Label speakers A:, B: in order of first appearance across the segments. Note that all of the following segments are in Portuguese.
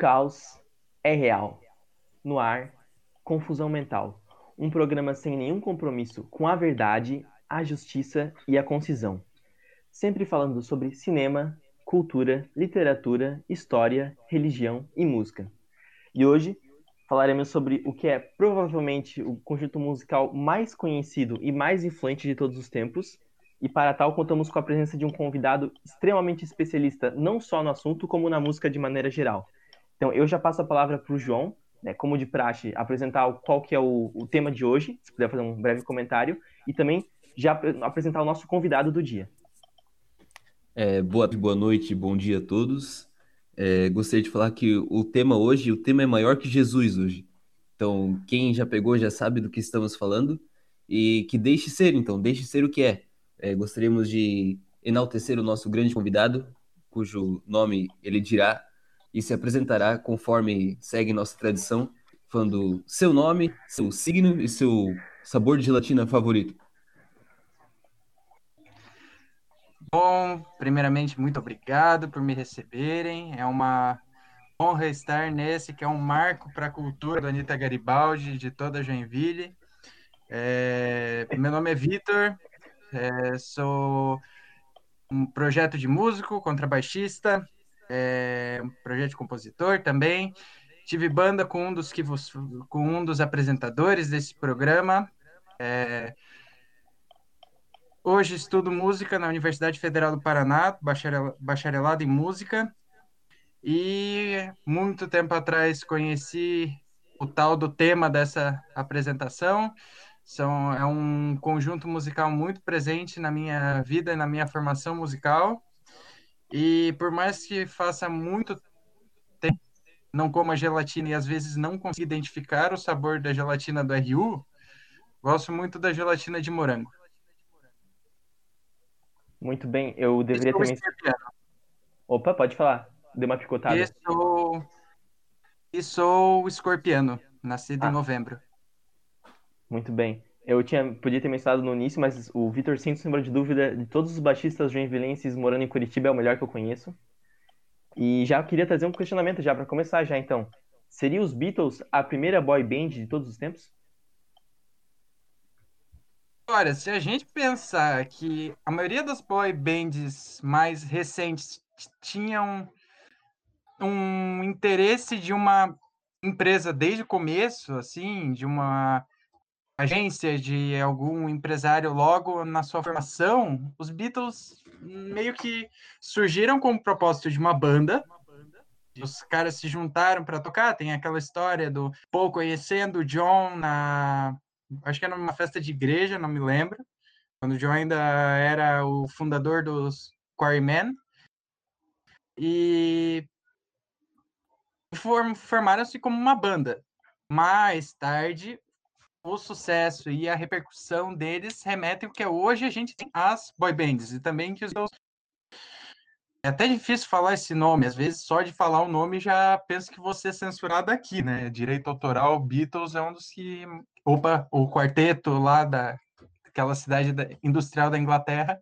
A: caos é real. No ar, Confusão Mental. Um programa sem nenhum compromisso com a verdade, a justiça e a concisão. Sempre falando sobre cinema, cultura, literatura, história, religião e música. E hoje falaremos sobre o que é provavelmente o conjunto musical mais conhecido e mais influente de todos os tempos. E para tal, contamos com a presença de um convidado extremamente especialista, não só no assunto, como na música de maneira geral. Então, eu já passo a palavra para o João, né, como de praxe, apresentar qual que é o, o, tema de hoje, se puder fazer um breve comentário, e também já apresentar o nosso convidado do dia.
B: É, boa, boa noite, bom dia a todos. É, gostaria de falar que o tema hoje, o tema é maior que Jesus hoje. Então, quem já pegou já sabe do que estamos falando e que deixe ser, então, deixe ser o que é. é gostaríamos de enaltecer o nosso grande convidado, cujo nome ele dirá e se apresentará conforme segue nossa tradição, falando seu nome, seu signo e seu sabor de gelatina favorito.
C: Bom, primeiramente, muito obrigado por me receberem. É uma honra estar nesse que é um marco para a cultura do Anitta Garibaldi, de toda Joinville. É, meu nome é Vitor, é, sou um projeto de músico, contrabaixista, é, projeto de compositor também. Tive banda com um dos, que vos, com um dos apresentadores desse programa. É, Hoje estudo música na Universidade Federal do Paraná, bacharelado em música. E muito tempo atrás conheci o tal do tema dessa apresentação. São, é um conjunto musical muito presente na minha vida e na minha formação musical. E por mais que faça muito tempo não coma gelatina e às vezes não consiga identificar o sabor da gelatina do RU, gosto muito da gelatina de morango.
A: Muito bem, eu deveria ter mencionado. Opa, pode falar. Deu uma picotada.
C: E sou, e sou escorpiano, nascido ah. em novembro.
A: Muito bem. Eu tinha, podia ter mencionado no início, mas o Vitor, sem sombra de dúvida, de todos os baixistas joinvilenses morando em Curitiba, é o melhor que eu conheço. E já queria trazer um questionamento já para começar já então. Seria os Beatles a primeira boy band de todos os tempos?
C: Olha, se a gente pensar que a maioria das boy bands mais recentes tinham um interesse de uma empresa desde o começo, assim, de uma agência, de algum empresário logo na sua formação, os Beatles meio que surgiram com o propósito de uma banda. Os caras se juntaram para tocar. Tem aquela história do Paul conhecendo o John na acho que era numa festa de igreja, não me lembro, quando o John ainda era o fundador dos Quarrymen. E formaram-se como uma banda. Mais tarde, o sucesso e a repercussão deles remetem ao que hoje a gente tem as boy bands e também que os é até difícil falar esse nome, às vezes só de falar o nome já penso que vou ser censurado aqui, né? Direito autoral, Beatles é um dos que opa, o quarteto lá da aquela cidade da, industrial da Inglaterra,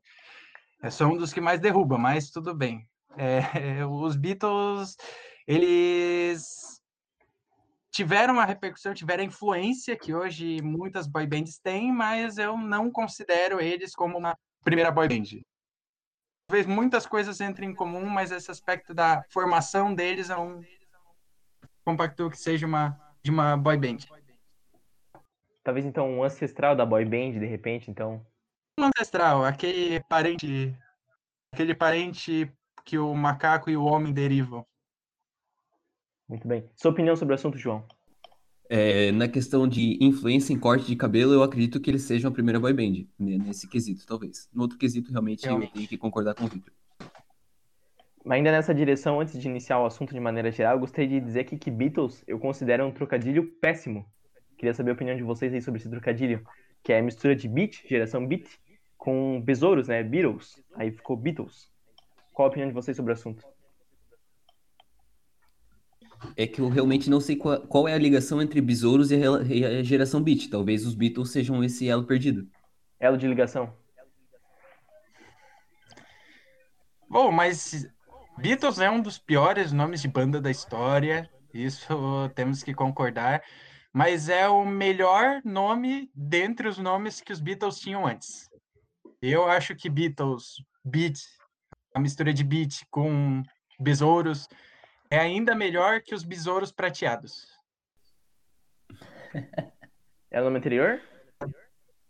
C: é só um dos que mais derruba, mas tudo bem. É, os Beatles, eles tiveram uma repercussão, tiveram a influência que hoje muitas boy bands têm, mas eu não considero eles como uma primeira boy band. Talvez muitas coisas entrem em comum, mas esse aspecto da formação deles é um compacto que seja uma de uma boy band.
A: Talvez então um ancestral da boy band, de repente, então.
C: Um ancestral, aquele parente. Aquele parente que o macaco e o homem derivam.
A: Muito bem. Sua opinião sobre o assunto, João?
B: É, na questão de influência em corte de cabelo, eu acredito que eles sejam a primeira boy band, né, nesse quesito, talvez. No outro quesito, realmente, realmente. eu tenho que concordar com o Victor.
A: Ainda nessa direção, antes de iniciar o assunto de maneira geral, eu gostaria de dizer aqui que Beatles eu considero um trocadilho péssimo Queria saber a opinião de vocês aí sobre esse trocadilho, que é a mistura de beat, geração beat, com besouros, né? Beatles. Aí ficou Beatles. Qual a opinião de vocês sobre o assunto?
B: É que eu realmente não sei qual, qual é a ligação entre besouros e a, e a geração beat. Talvez os Beatles sejam esse elo perdido.
A: Elo de ligação.
C: Bom, mas Beatles é um dos piores nomes de banda da história, isso temos que concordar, mas é o melhor nome dentre os nomes que os Beatles tinham antes. Eu acho que Beatles, Beat, a mistura de beat com besouros, é ainda melhor que os besouros prateados.
A: É o nome anterior?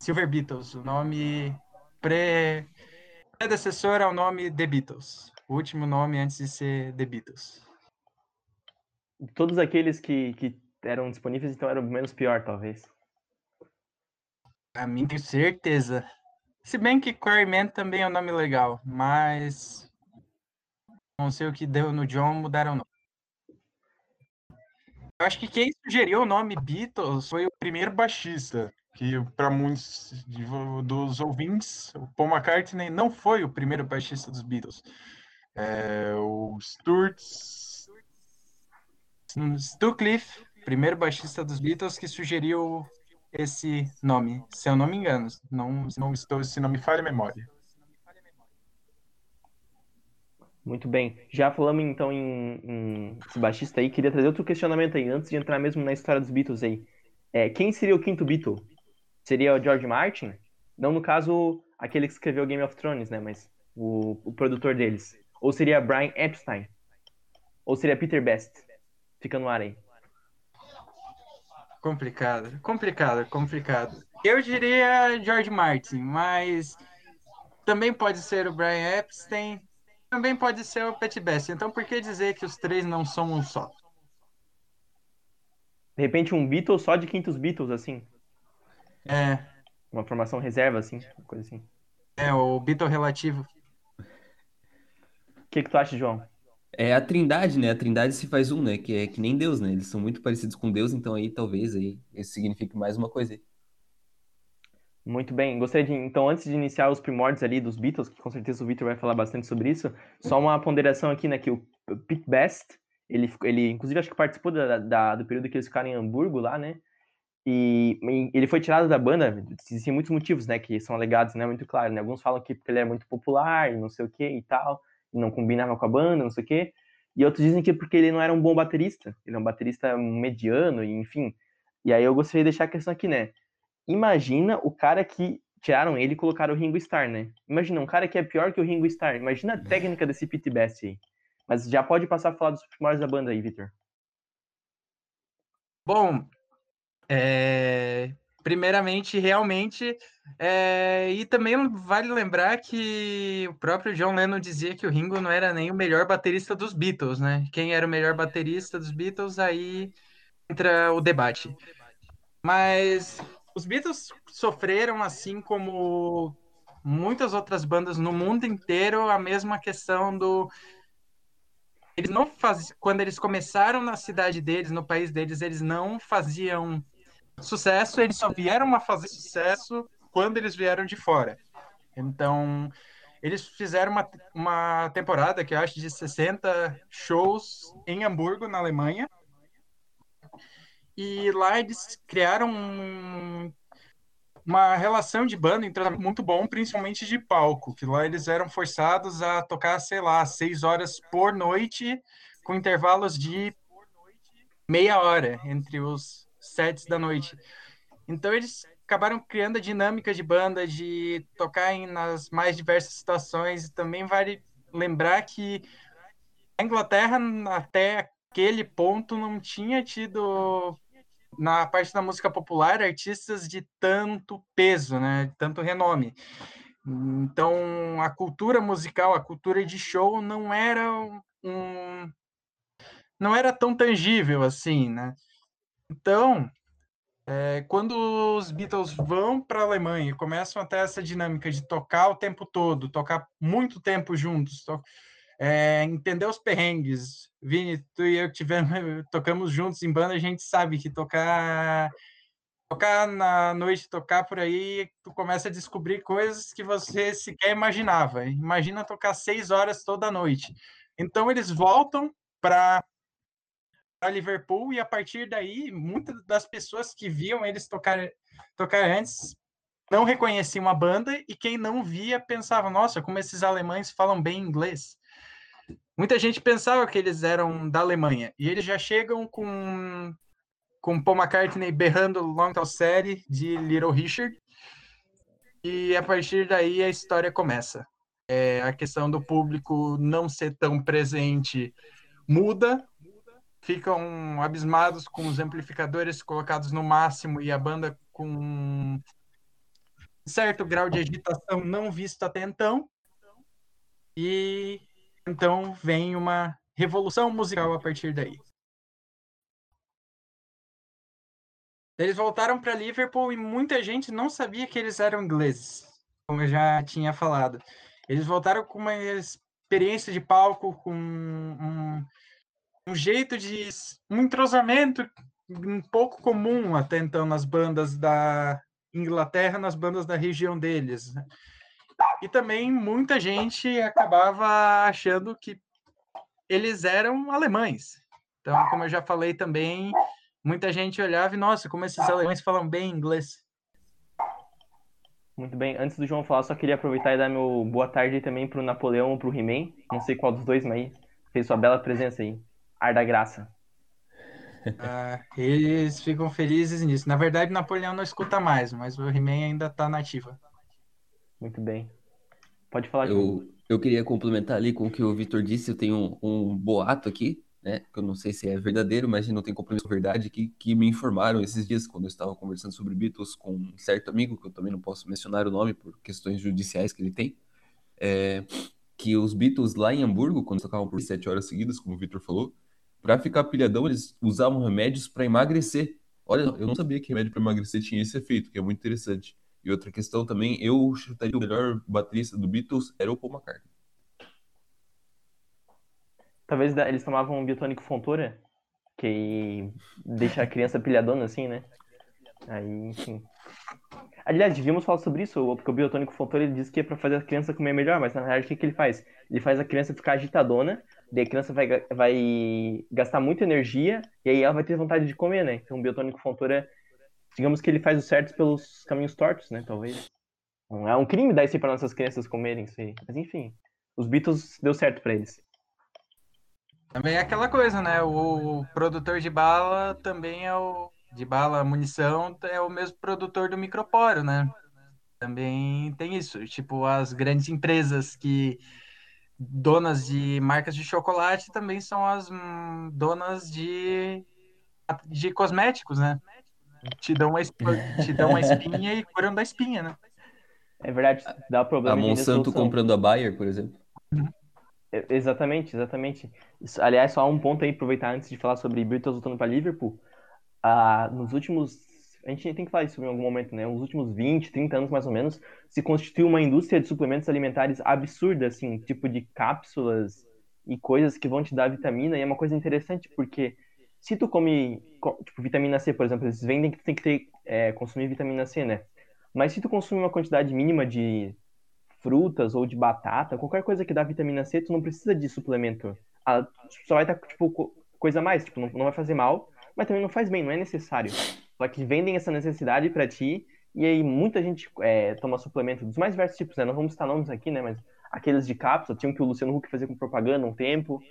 C: Silver Beatles, o nome pré predecessor ao nome The Beatles. O último nome antes de ser The Beatles.
A: Todos aqueles que, que eram disponíveis, então eram menos pior, talvez.
C: A mim tenho certeza. Se bem que Quarryman também é um nome legal, mas não sei o que deu no John, mudaram o nome. Eu acho que quem sugeriu o nome Beatles foi o primeiro baixista, que para muitos dos ouvintes, o Paul McCartney não foi o primeiro baixista dos Beatles. É, o Stuart Stu Cliff, primeiro baixista dos Beatles, que sugeriu esse nome, se eu não me engano. Não, não estou, se não me falha a memória.
A: Muito bem. Já falamos então em, em esse baixista aí. Queria trazer outro questionamento aí, antes de entrar mesmo na história dos Beatles aí. É, quem seria o quinto Beatle? Seria o George Martin? Não, no caso, aquele que escreveu Game of Thrones, né? Mas o, o produtor deles. Ou seria Brian Epstein? Ou seria Peter Best? Fica no ar aí.
C: Complicado, complicado, complicado. Eu diria George Martin, mas também pode ser o Brian Epstein também pode ser o Pet Best. Então por que dizer que os três não são um só?
A: De repente um Beatles só de quintos Beatles, assim.
C: É.
A: Uma formação reserva, assim, coisa assim.
C: É, o Beatle relativo.
A: O que, que tu acha, João?
B: É a trindade, né? A trindade se faz um, né? Que é que nem Deus, né? Eles são muito parecidos com Deus, então aí talvez aí isso signifique mais uma coisa aí.
A: Muito bem. Gostaria de, então, antes de iniciar os primórdios ali dos Beatles, que com certeza o Victor vai falar bastante sobre isso, só uma ponderação aqui, né, que o Pete Best, ele, ele inclusive acho que participou da, da, do período que eles ficaram em Hamburgo lá, né, e, e ele foi tirado da banda, existem muitos motivos, né, que são alegados, né, muito claro, né, alguns falam que porque ele é muito popular não sei o que e tal, e não combinava com a banda, não sei o que, e outros dizem que porque ele não era um bom baterista, ele é um baterista mediano, e enfim, e aí eu gostaria de deixar a questão aqui, né, imagina o cara que tiraram ele e colocaram o Ringo Starr, né? Imagina um cara que é pior que o Ringo Starr. Imagina a técnica desse Pete Best aí. Mas já pode passar a falar dos primórdios da banda aí, Victor.
C: Bom, é... primeiramente, realmente, é... e também vale lembrar que o próprio John Lennon dizia que o Ringo não era nem o melhor baterista dos Beatles, né? Quem era o melhor baterista dos Beatles, aí entra o debate. Mas os Beatles sofreram, assim como muitas outras bandas no mundo inteiro, a mesma questão do. Eles não faziam. Quando eles começaram na cidade deles, no país deles, eles não faziam sucesso, eles só vieram a fazer sucesso quando eles vieram de fora. Então, eles fizeram uma, uma temporada que eu acho de 60 shows em Hamburgo, na Alemanha. E lá eles criaram um, uma relação de banda então, muito bom, principalmente de palco, que lá eles eram forçados a tocar, sei lá, seis horas por noite, com intervalos de meia hora entre os sets da noite. Então eles acabaram criando a dinâmica de banda, de tocar em, nas mais diversas situações. Também vale lembrar que a Inglaterra, até aquele ponto, não tinha tido na parte da música popular, artistas de tanto peso, né, de tanto renome. Então, a cultura musical, a cultura de show não era um não era tão tangível assim, né? Então, é, quando os Beatles vão para a Alemanha e começam a ter essa dinâmica de tocar o tempo todo, tocar muito tempo juntos, to é, entender os perrengues. Vini, tu e eu tivemos, tocamos juntos em banda, a gente sabe que tocar tocar na noite, tocar por aí, tu começa a descobrir coisas que você sequer imaginava. Imagina tocar seis horas toda noite. Então eles voltam para Liverpool e a partir daí muitas das pessoas que viam eles tocar tocar antes não reconheciam a banda e quem não via pensava nossa como esses alemães falam bem inglês muita gente pensava que eles eram da Alemanha. E eles já chegam com, com Paul McCartney berrando Long Tall Série de Little Richard. E a partir daí a história começa. É, a questão do público não ser tão presente muda, ficam abismados com os amplificadores colocados no máximo e a banda com certo grau de agitação não visto até então. E então vem uma revolução musical a partir daí. Eles voltaram para Liverpool e muita gente não sabia que eles eram ingleses, como eu já tinha falado. Eles voltaram com uma experiência de palco, com um, um jeito de. um entrosamento um pouco comum até então nas bandas da Inglaterra, nas bandas da região deles. E também muita gente acabava achando que eles eram alemães. Então, como eu já falei também, muita gente olhava e, nossa, como esses alemães falam bem inglês.
A: Muito bem. Antes do João falar, só queria aproveitar e dar meu boa tarde também pro Napoleão ou pro He-Man. Não sei qual dos dois, mas fez sua bela presença aí. Ar da graça.
C: Ah, eles ficam felizes nisso. Na verdade, Napoleão não escuta mais, mas o He-Man ainda tá nativa.
A: Muito bem. Pode falar,
B: Eu, eu queria complementar ali com o que o Vitor disse. Eu tenho um, um boato aqui, né? Que eu não sei se é verdadeiro, mas não tem compromisso com verdade, que, que me informaram esses dias, quando eu estava conversando sobre Beatles com um certo amigo, que eu também não posso mencionar o nome por questões judiciais que ele tem, é, que os Beatles lá em Hamburgo, quando tocavam por sete horas seguidas, como o Vitor falou, para ficar pilhadão, eles usavam remédios para emagrecer. Olha, eu não sabia que remédio para emagrecer tinha esse efeito, que é muito interessante. E outra questão também, eu chutaria o melhor baterista do Beatles era o Paul McCartney.
A: Talvez eles tomavam um biotônico Fontoura, que deixa a criança pilhadona assim, né? Aí, enfim. Aliás, devíamos falar sobre isso, porque o biotônico Fontoura ele diz que é pra fazer a criança comer melhor, mas na verdade o que, que ele faz? Ele faz a criança ficar agitadona, daí a criança vai, vai gastar muita energia, e aí ela vai ter vontade de comer, né? Então o biotônico Fontoura, digamos que ele faz o certo pelos caminhos tortos, né? Talvez. É um crime dar isso pra nossas crianças comerem isso aí. Mas enfim, os Beatles deu certo pra eles.
C: Também é aquela coisa, né? O produtor de bala também é o. De bala, munição, é o mesmo produtor do microporo, né? Também tem isso. Tipo, as grandes empresas que. Donas de marcas de chocolate também são as hum, donas de, de cosméticos, né? Te dão, uma, esp- te dão uma espinha e curam da espinha, né?
A: É verdade, dá
B: A
A: problema de
B: Monsanto comprando a Bayer, por exemplo.
A: É, Exatamente, exatamente. Isso- aliás, só um ponto aí, aproveitar antes de falar sobre Beatles voltando para Liverpool. Ah, nos últimos. A gente tem que falar isso em algum momento, né? Nos últimos 20, 30 anos mais ou menos, se constituiu uma indústria de suplementos alimentares absurda, assim, tipo de cápsulas e coisas que vão te dar vitamina. E é uma coisa interessante, porque se tu come, co- tipo, vitamina C, por exemplo, eles vendem que tu tem que ter, é, consumir vitamina C, né? Mas se tu consumir uma quantidade mínima de frutas ou de batata, qualquer coisa que dá vitamina C, tu não precisa de suplemento. Ah, só vai estar, tipo, co- coisa a mais, tipo, não, não vai fazer mal, mas também não faz bem, não é necessário. Só que vendem essa necessidade pra ti, e aí muita gente é, toma suplemento dos mais diversos tipos, né? Não vamos citar nomes aqui, né? Mas aqueles de cápsula, tinha um que o Luciano Huck fazia com propaganda um tempo,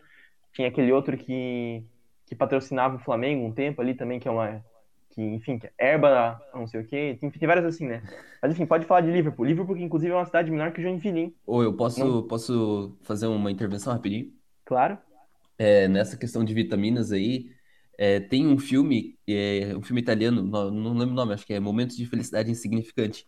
A: tinha aquele outro que, que patrocinava o Flamengo um tempo ali também, que é uma. Que, enfim, que é erba, não sei o quê. Enfim, tem várias assim, né? Mas enfim, pode falar de Liverpool. Liverpool, que inclusive é uma cidade menor que Joinville, hein?
B: Ou eu posso,
A: Não.
B: posso fazer uma intervenção rapidinho?
A: Claro.
B: É, nessa questão de vitaminas aí, é, tem um filme, é, um filme italiano, não, não lembro o nome, acho que é Momentos de Felicidade Insignificante,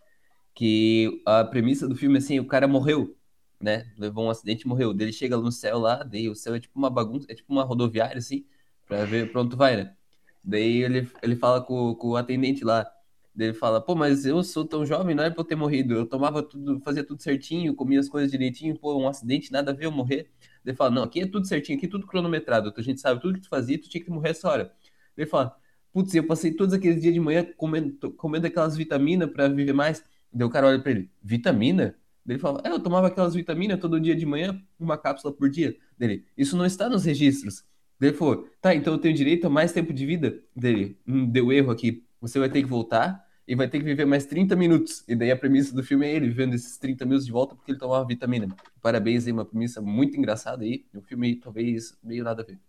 B: que a premissa do filme, assim, o cara morreu, né? Levou um acidente e morreu. Ele chega no céu lá, daí o céu é tipo uma bagunça, é tipo uma rodoviária, assim, pra ver tu vai, né? Daí ele, ele fala com, com o atendente lá, ele fala, pô, mas eu sou tão jovem, não é pra eu ter morrido, eu tomava tudo, fazia tudo certinho, comia as coisas direitinho, pô, um acidente, nada a ver eu morrer. Ele fala, não, aqui é tudo certinho, aqui é tudo cronometrado, a gente sabe tudo que tu fazia, tu tinha que morrer essa hora. Ele fala, putz, eu passei todos aqueles dias de manhã comendo, comendo aquelas vitaminas pra viver mais. Daí o cara olha pra ele, vitamina? Ele fala, é, eu tomava aquelas vitaminas todo dia de manhã, uma cápsula por dia. Dele, isso não está nos registros. Daí ele falou, tá, então eu tenho direito a mais tempo de vida? Dele, hum, deu erro aqui, você vai ter que voltar e vai ter que viver mais 30 minutos. E daí a premissa do filme é ele vivendo esses 30 minutos de volta porque ele tomava vitamina. Parabéns aí, uma premissa muito engraçada aí. O filme talvez meio nada a ver.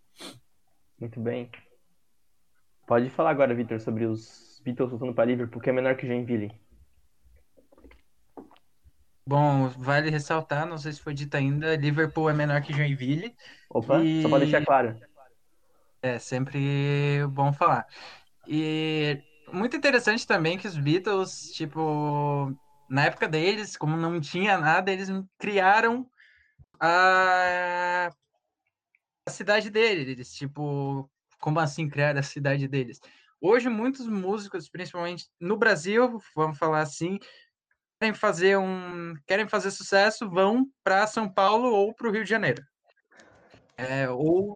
A: Muito bem. Pode falar agora, Victor, sobre os Beatles voltando para Liverpool, que é menor que Joinville.
C: Bom, vale ressaltar, não sei se foi dito ainda, Liverpool é menor que Joinville.
A: Opa,
C: E-
A: só para deixar claro.
C: É sempre bom falar. E muito interessante também que os Beatles, tipo, na época deles, como não tinha nada, eles criaram a, a cidade deles. Tipo, como assim criar a cidade deles? Hoje, muitos músicos, principalmente no Brasil, vamos falar assim, querem fazer um, querem fazer sucesso, vão para São Paulo ou para o Rio de Janeiro. É, ou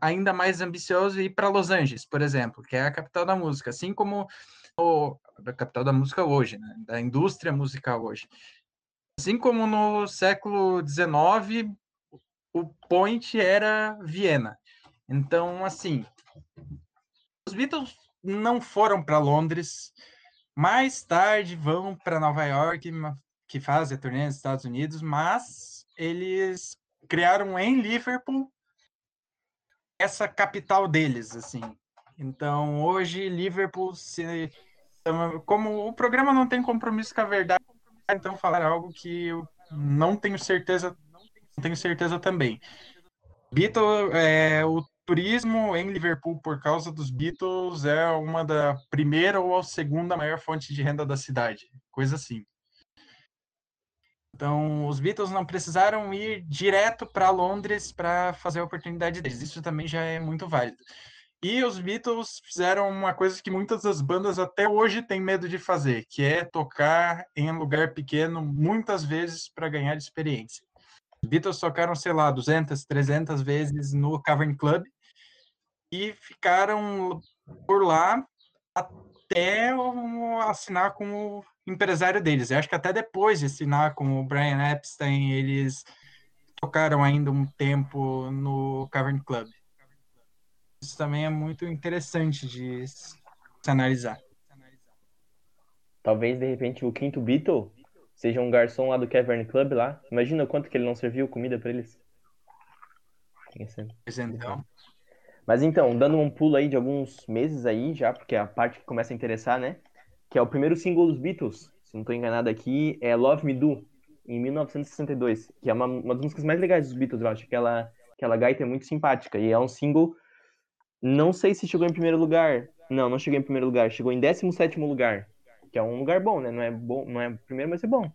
C: ainda mais ambicioso ir para Los Angeles, por exemplo, que é a capital da música, assim como o, a capital da música hoje, né, da indústria musical hoje. Assim como no século XIX, o point era Viena. Então, assim, os Beatles não foram para Londres, mais tarde vão para Nova York, que fazem a turnê nos Estados Unidos, mas eles criaram em Liverpool essa capital deles, assim. Então, hoje, Liverpool, se, como o programa não tem compromisso com a verdade, então falar algo que eu não tenho certeza, não tenho certeza também. Beatles, é, o turismo em Liverpool por causa dos Beatles é uma da primeira ou a segunda maior fonte de renda da cidade, coisa assim. Então, os Beatles não precisaram ir direto para Londres para fazer a oportunidade deles. Isso também já é muito válido. E os Beatles fizeram uma coisa que muitas das bandas até hoje têm medo de fazer, que é tocar em lugar pequeno muitas vezes para ganhar experiência. Os Beatles tocaram, sei lá, 200, 300 vezes no Cavern Club e ficaram por lá até assinar com o empresário deles. Eu acho que até depois de assinar com o Brian Epstein, eles tocaram ainda um tempo no Cavern Club. Isso também é muito interessante de se analisar.
A: Talvez, de repente, o quinto Beatle seja um garçom lá do Cavern Club lá. Imagina o quanto que ele não serviu comida pra eles.
C: Pois então,
A: Mas então, dando um pulo aí de alguns meses aí já, porque é a parte que começa a interessar, né? Que é o primeiro single dos Beatles, se não estou enganado aqui, é Love Me Do, em 1962, que é uma, uma das músicas mais legais dos Beatles, eu acho. Aquela, aquela gaita é muito simpática e é um single, não sei se chegou em primeiro lugar. Não, não chegou em primeiro lugar, chegou em 17º lugar, que é um lugar bom, né? Não é bom, não é primeiro, mas é bom.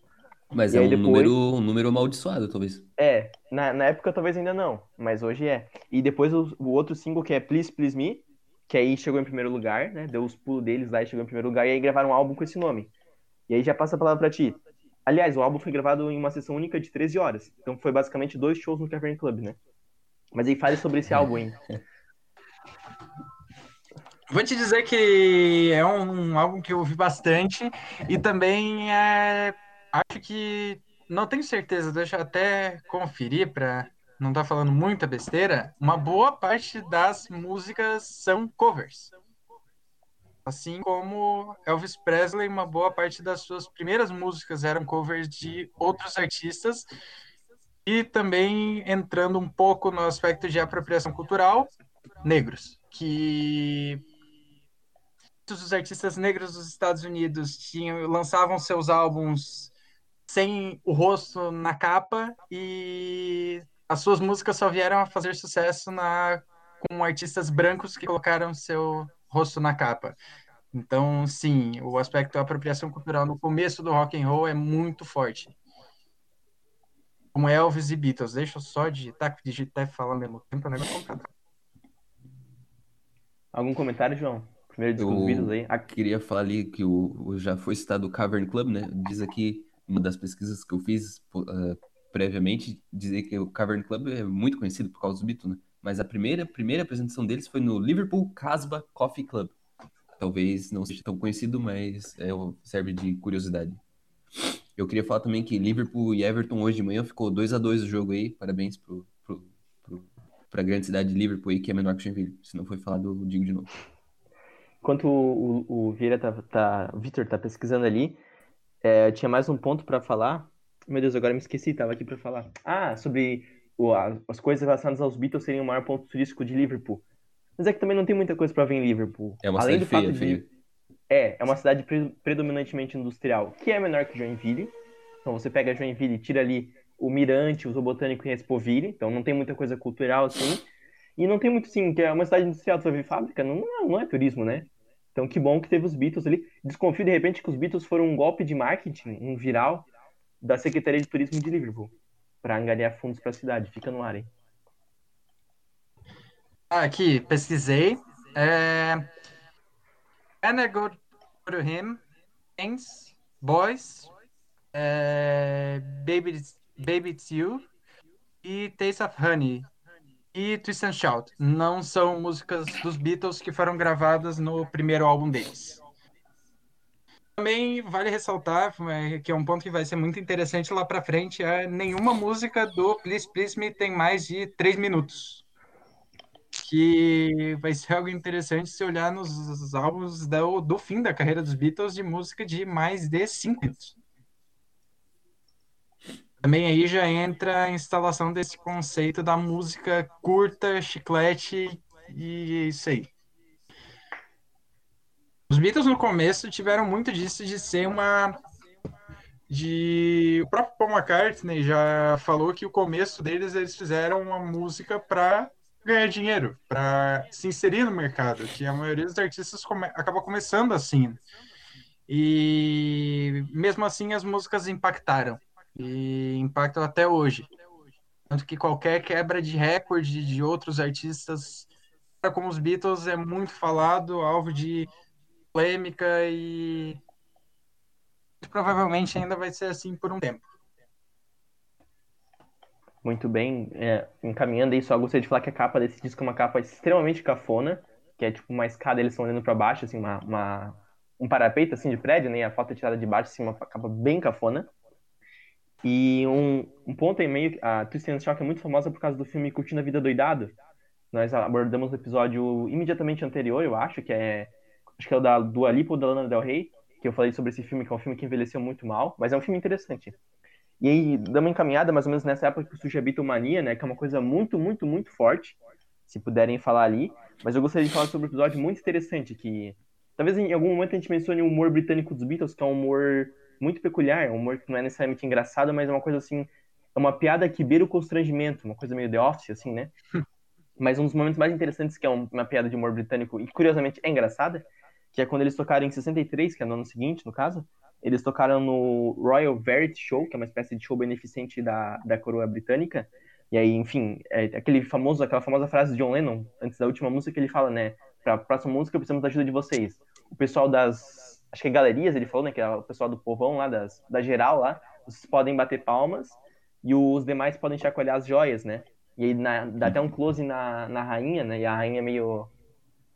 B: Mas
A: E
B: é um,
A: depois-
B: número, um número amaldiçoado, talvez.
A: É, na, na época talvez ainda não, mas hoje é. E depois o, o outro single que é Please Please Me, que aí chegou em primeiro lugar, né? Deu os pulos deles lá e chegou em primeiro lugar, e aí gravaram um álbum com esse nome. E aí já passa a palavra pra ti. Aliás, o álbum foi gravado em uma sessão única de 13 horas. Então foi basicamente dois shows no Cavern Club, né? Mas aí fale sobre esse álbum, hein?
C: Vou te dizer que é um, álbum que eu ouvi bastante e também é, acho que não tenho certeza, deixa eu até conferir para não estar falando muita besteira. Uma boa parte das músicas são covers. Assim como Elvis Presley, uma boa parte das suas primeiras músicas eram covers de outros artistas. E também entrando um pouco no aspecto de apropriação cultural, negros, que muitos dos artistas negros dos Estados Unidos tinham, lançavam seus álbuns sem o rosto na capa e as suas músicas só vieram a fazer sucesso na, com artistas brancos que colocaram seu rosto na capa. Então, sim, o aspecto da apropriação cultural no começo do rock and roll é muito forte. Como Elvis e Beatles. Deixa eu só digitar, digitar e falar ao mesmo tempo, é um negócio complicado.
A: Algum comentário, João? Primeiro disco dos
B: Eu-
A: Beatles aí. Ah,
B: Queria falar ali que o, o- já foi citado o Cavern Club, né? Diz aqui, uma das pesquisas que eu fiz ah, previamente, dizer que o Cavern Club é muito conhecido por causa dos Beatles, né? Mas a primeira, primeira apresentação deles foi no Liverpool Casbah Coffee Club. Talvez não seja tão conhecido, mas é, serve de curiosidade. Eu queria falar também que Liverpool e Everton hoje de manhã ficou 2 a 2 o jogo aí. Parabéns pro, pro, pro, pra grande cidade de Liverpool aí, que é menor que Joinville. Se não foi falado, eu digo de novo.
A: enquanto o, o, o Vieira tá, tá, Victor tá pesquisando ali, é, tinha mais um ponto para falar. Meu Deus, agora me esqueci, tava aqui para falar. Ah, sobre o, as coisas relacionadas aos Beatles serem o maior ponto turístico de Liverpool. Mas é que também não tem muita coisa para ver em Liverpool.
B: É uma
A: Além
B: cidade
A: do fato
B: feia,
A: de
B: feia.
A: é, é uma cidade pre- predominantemente industrial, que é menor que Joinville. Então você pega Joinville e tira ali o Mirante, o Zoobotânico e a Expoville, então não tem muita coisa cultural assim. E não tem muito assim, que é uma cidade industrial, tu vai ver fábrica, não, não, não é turismo, né? Então que bom que teve os Beatles ali. Desconfio de repente que os Beatles foram um golpe de marketing, um viral da Secretaria de Turismo de Liverpool, para angariar fundos para a cidade. Fica no ar, hein?
C: Ah, Aqui, pesquisei. É... To Him, Things, Boys, é... Baby, It's- Baby It's You e Taste of Honey e Twist and Shout. Não são músicas dos Beatles que foram gravadas no primeiro álbum deles. Também vale ressaltar, é, que é um ponto que vai ser muito interessante lá pra frente, é nenhuma música do Please Please Me tem mais de três minutos que vai ser algo interessante se olhar nos álbuns do, do fim da carreira dos Beatles de música de mais de cinco minutos. Também aí já entra a instalação desse conceito da música curta, chiclete e isso aí. Os Beatles no começo tiveram muito disso de ser uma de o próprio Paul McCartney já falou que o começo deles eles fizeram uma música para ganhar dinheiro, para se inserir no mercado, que a maioria dos artistas come acaba começando assim. E mesmo assim as músicas impactaram e impactam até hoje. Tanto que qualquer quebra de recorde de outros artistas, como os Beatles, é muito falado, alvo de polêmica e provavelmente ainda vai ser assim por um tempo.
A: Muito bem. É, encaminhando aí, só gostaria de falar que a capa desse disco é uma capa extremamente cafona, que é tipo uma escada, eles estão olhando para baixo, assim, uma, uma- um parapeito assim de prédio, né? A foto é tirada de baixo, assim, uma capa bem cafona. E um, um ponto aí meio, a Twist and Shout é muito famosa por causa do filme Curtindo a Vida Doidado. Nós abordamos no episódio imediatamente anterior, eu acho, que é acho que é o da Dua Lipa ou da Lana Del Rey, que eu falei sobre esse filme, que é um filme que envelheceu muito mal, mas é um filme interessante. E aí, dá uma encaminhada mais ou menos nessa época que surge a Beatlemania, né? Que é uma coisa muito, muito, muito forte, se puderem falar ali. Mas eu gostaria de falar sobre um episódio muito interessante, que talvez em algum momento a gente mencione o humor britânico dos Beatles, que é um humor muito peculiar, é um humor que não é necessariamente engraçado, mas é uma coisa assim, é uma piada que beira o constrangimento, uma coisa meio The Office, assim, né? Mas um dos momentos mais interessantes, que é um- uma piada de humor britânico, e curiosamente é engraçada, que é quando eles tocaram em 63, que é no ano seguinte, no caso, eles tocaram no Royal Verity Show, que é uma espécie de show beneficente da, da coroa britânica. E aí, enfim, é aquele famoso, aquela famosa frase de John Lennon, antes da última música, que ele fala, né? Pra próxima música precisamos da ajuda de vocês. O pessoal das, acho que é galerias, ele falou, né? Que é o pessoal do povão lá, das, da geral lá, vocês podem bater palmas e os demais podem chacoalhar as joias, né? E aí na- dá até um close na, na rainha, né? E a rainha meio,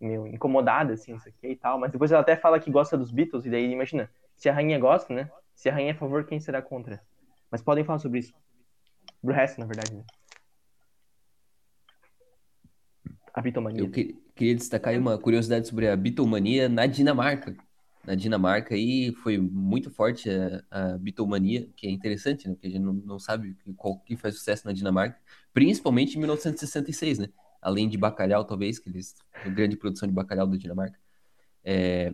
A: meio incomodada, assim, isso aqui e tal. Mas depois ela até fala que gosta dos Beatles, e daí imagina, se a rainha gosta, né? Se a rainha é a favor, quem será contra? Mas podem falar sobre isso. Sobre o resto, na verdade, né? A Beatlemania.
B: Eu que- queria destacar uma curiosidade sobre a Beatlemania na Dinamarca. Na Dinamarca aí foi muito forte a, a Beatlemania, que é interessante, né? Porque a gente não, não sabe qual que faz sucesso na Dinamarca, principalmente em 1966, né? Além de bacalhau, talvez, que eles grande produção de bacalhau da Dinamarca. É,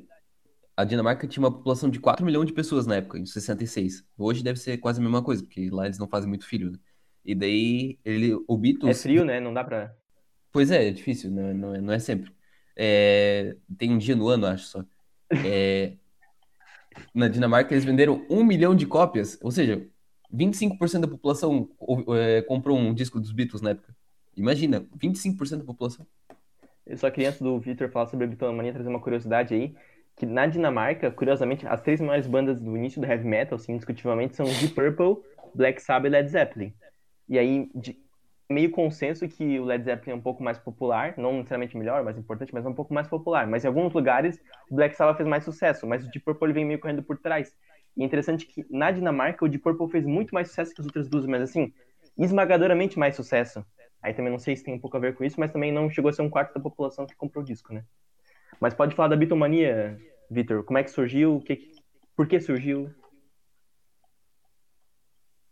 B: a Dinamarca tinha uma população de 4 milhões de pessoas na época, em 66. Hoje deve ser quase a mesma coisa, porque lá eles não fazem muito filho, né? E daí ele, o
A: É
B: Beatles
A: frio, né? Não dá pra.
B: Pois é, é difícil, não, é- não, é- não é sempre. É, tem um dia no ano, acho só. É, na Dinamarca, eles venderam um milhão de cópias, ou seja, 25% da população é, comprou um disco dos Beatles na época. Imagina, 25% da população.
A: Eu só queria, antes do Victor falar sobre a Beatlemania, trazer uma curiosidade aí. Que na Dinamarca, curiosamente, as três maiores bandas do início do heavy metal, assim, indiscutivelmente, são Deep Purple, Black Sabbath e Led Zeppelin. E aí, de- meio consenso que o Led Zeppelin é um pouco mais popular, não necessariamente melhor, mais importante, mas é um pouco mais popular. Mas em alguns lugares, o Black Sabbath fez mais sucesso, mas o Deep Purple vem meio correndo por trás. E é interessante que na Dinamarca, o Deep Purple fez muito mais sucesso que as outras duas, mas assim, esmagadoramente mais sucesso. Aí também não sei se tem um pouco a ver com isso, mas também não chegou a ser um quarto da população que comprou o disco, né? Mas pode falar da Bitomania, Vitor. Como é que surgiu? Que... Por que surgiu?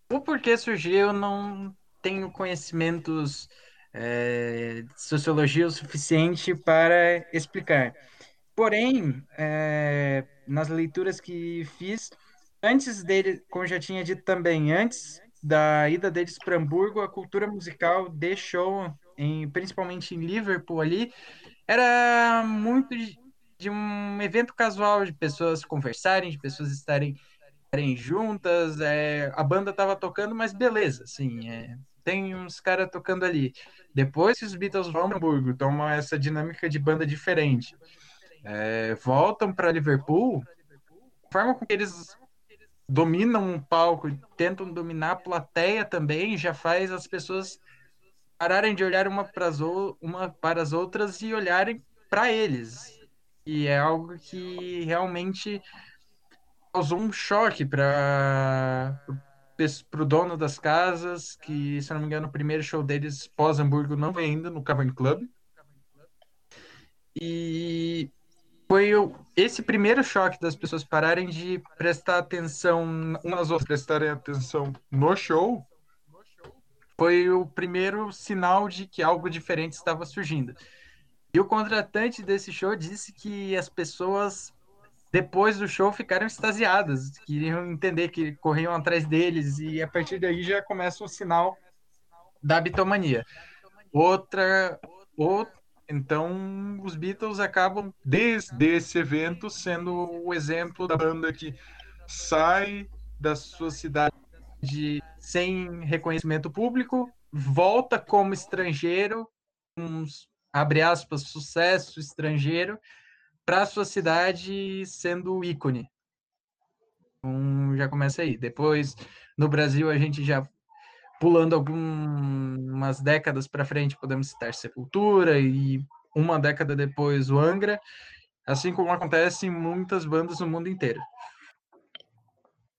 C: O porquê surgiu, eu não tenho conhecimentos é, de sociologia o suficiente para explicar. Porém, é, nas leituras que fiz, antes dele, como já tinha dito também, antes da ida deles para Hamburgo, a cultura musical deixou, em, principalmente em Liverpool ali, era muito de, de, um evento casual, de pessoas conversarem, de pessoas estarem, estarem juntas, é, a banda estava tocando, mas beleza, assim, é, tem uns caras tocando ali. Depois que os Beatles vão para Hamburgo, tomam essa dinâmica de banda diferente, é, voltam para Liverpool, a forma com que eles dominam um palco tentam dominar a plateia também, já faz as pessoas pararem de olhar uma para as, uma para as outras e olharem para eles. E é algo que realmente causou um choque para o dono das casas, que, se não me engano, o primeiro show deles pós-Hamburgo não foi ainda no Cavern Club. E foi esse primeiro choque das pessoas pararem de prestar atenção umas outras, prestarem atenção no show, foi o primeiro sinal de que algo diferente estava surgindo. E o contratante desse show disse que as pessoas, depois do show, ficaram extasiadas, queriam entender que corriam atrás deles, e a partir daí já começa o sinal da bitomania. Outra, outra então, os Beatles acabam, desde esse evento, sendo o exemplo da banda que sai da sua cidade sem reconhecimento público, volta como estrangeiro, um, abre aspas, sucesso estrangeiro, para a sua cidade sendo ícone. Então, já começa aí. Depois, no Brasil, a gente já pulando algumas décadas para frente, podemos citar Sepultura e uma década depois o Angra, assim como acontece em muitas bandas no mundo inteiro.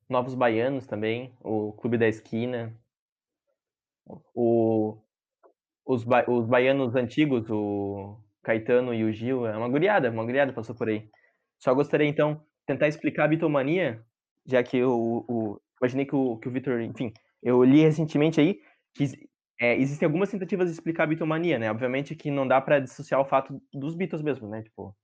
A: Novos Baianos também, o Clube da Esquina, o, os, ba, os baianos antigos, o Caetano e o Gil, é uma guriada, uma guriada passou por aí. Só gostaria, então, tentar explicar a bitomania, já que o, imaginei que o, que o Vitor, enfim, eu li recentemente aí que é, existem algumas tentativas de explicar a bitomania, né? Obviamente que não dá para dissociar o fato dos Beatles mesmo, né? Tipo,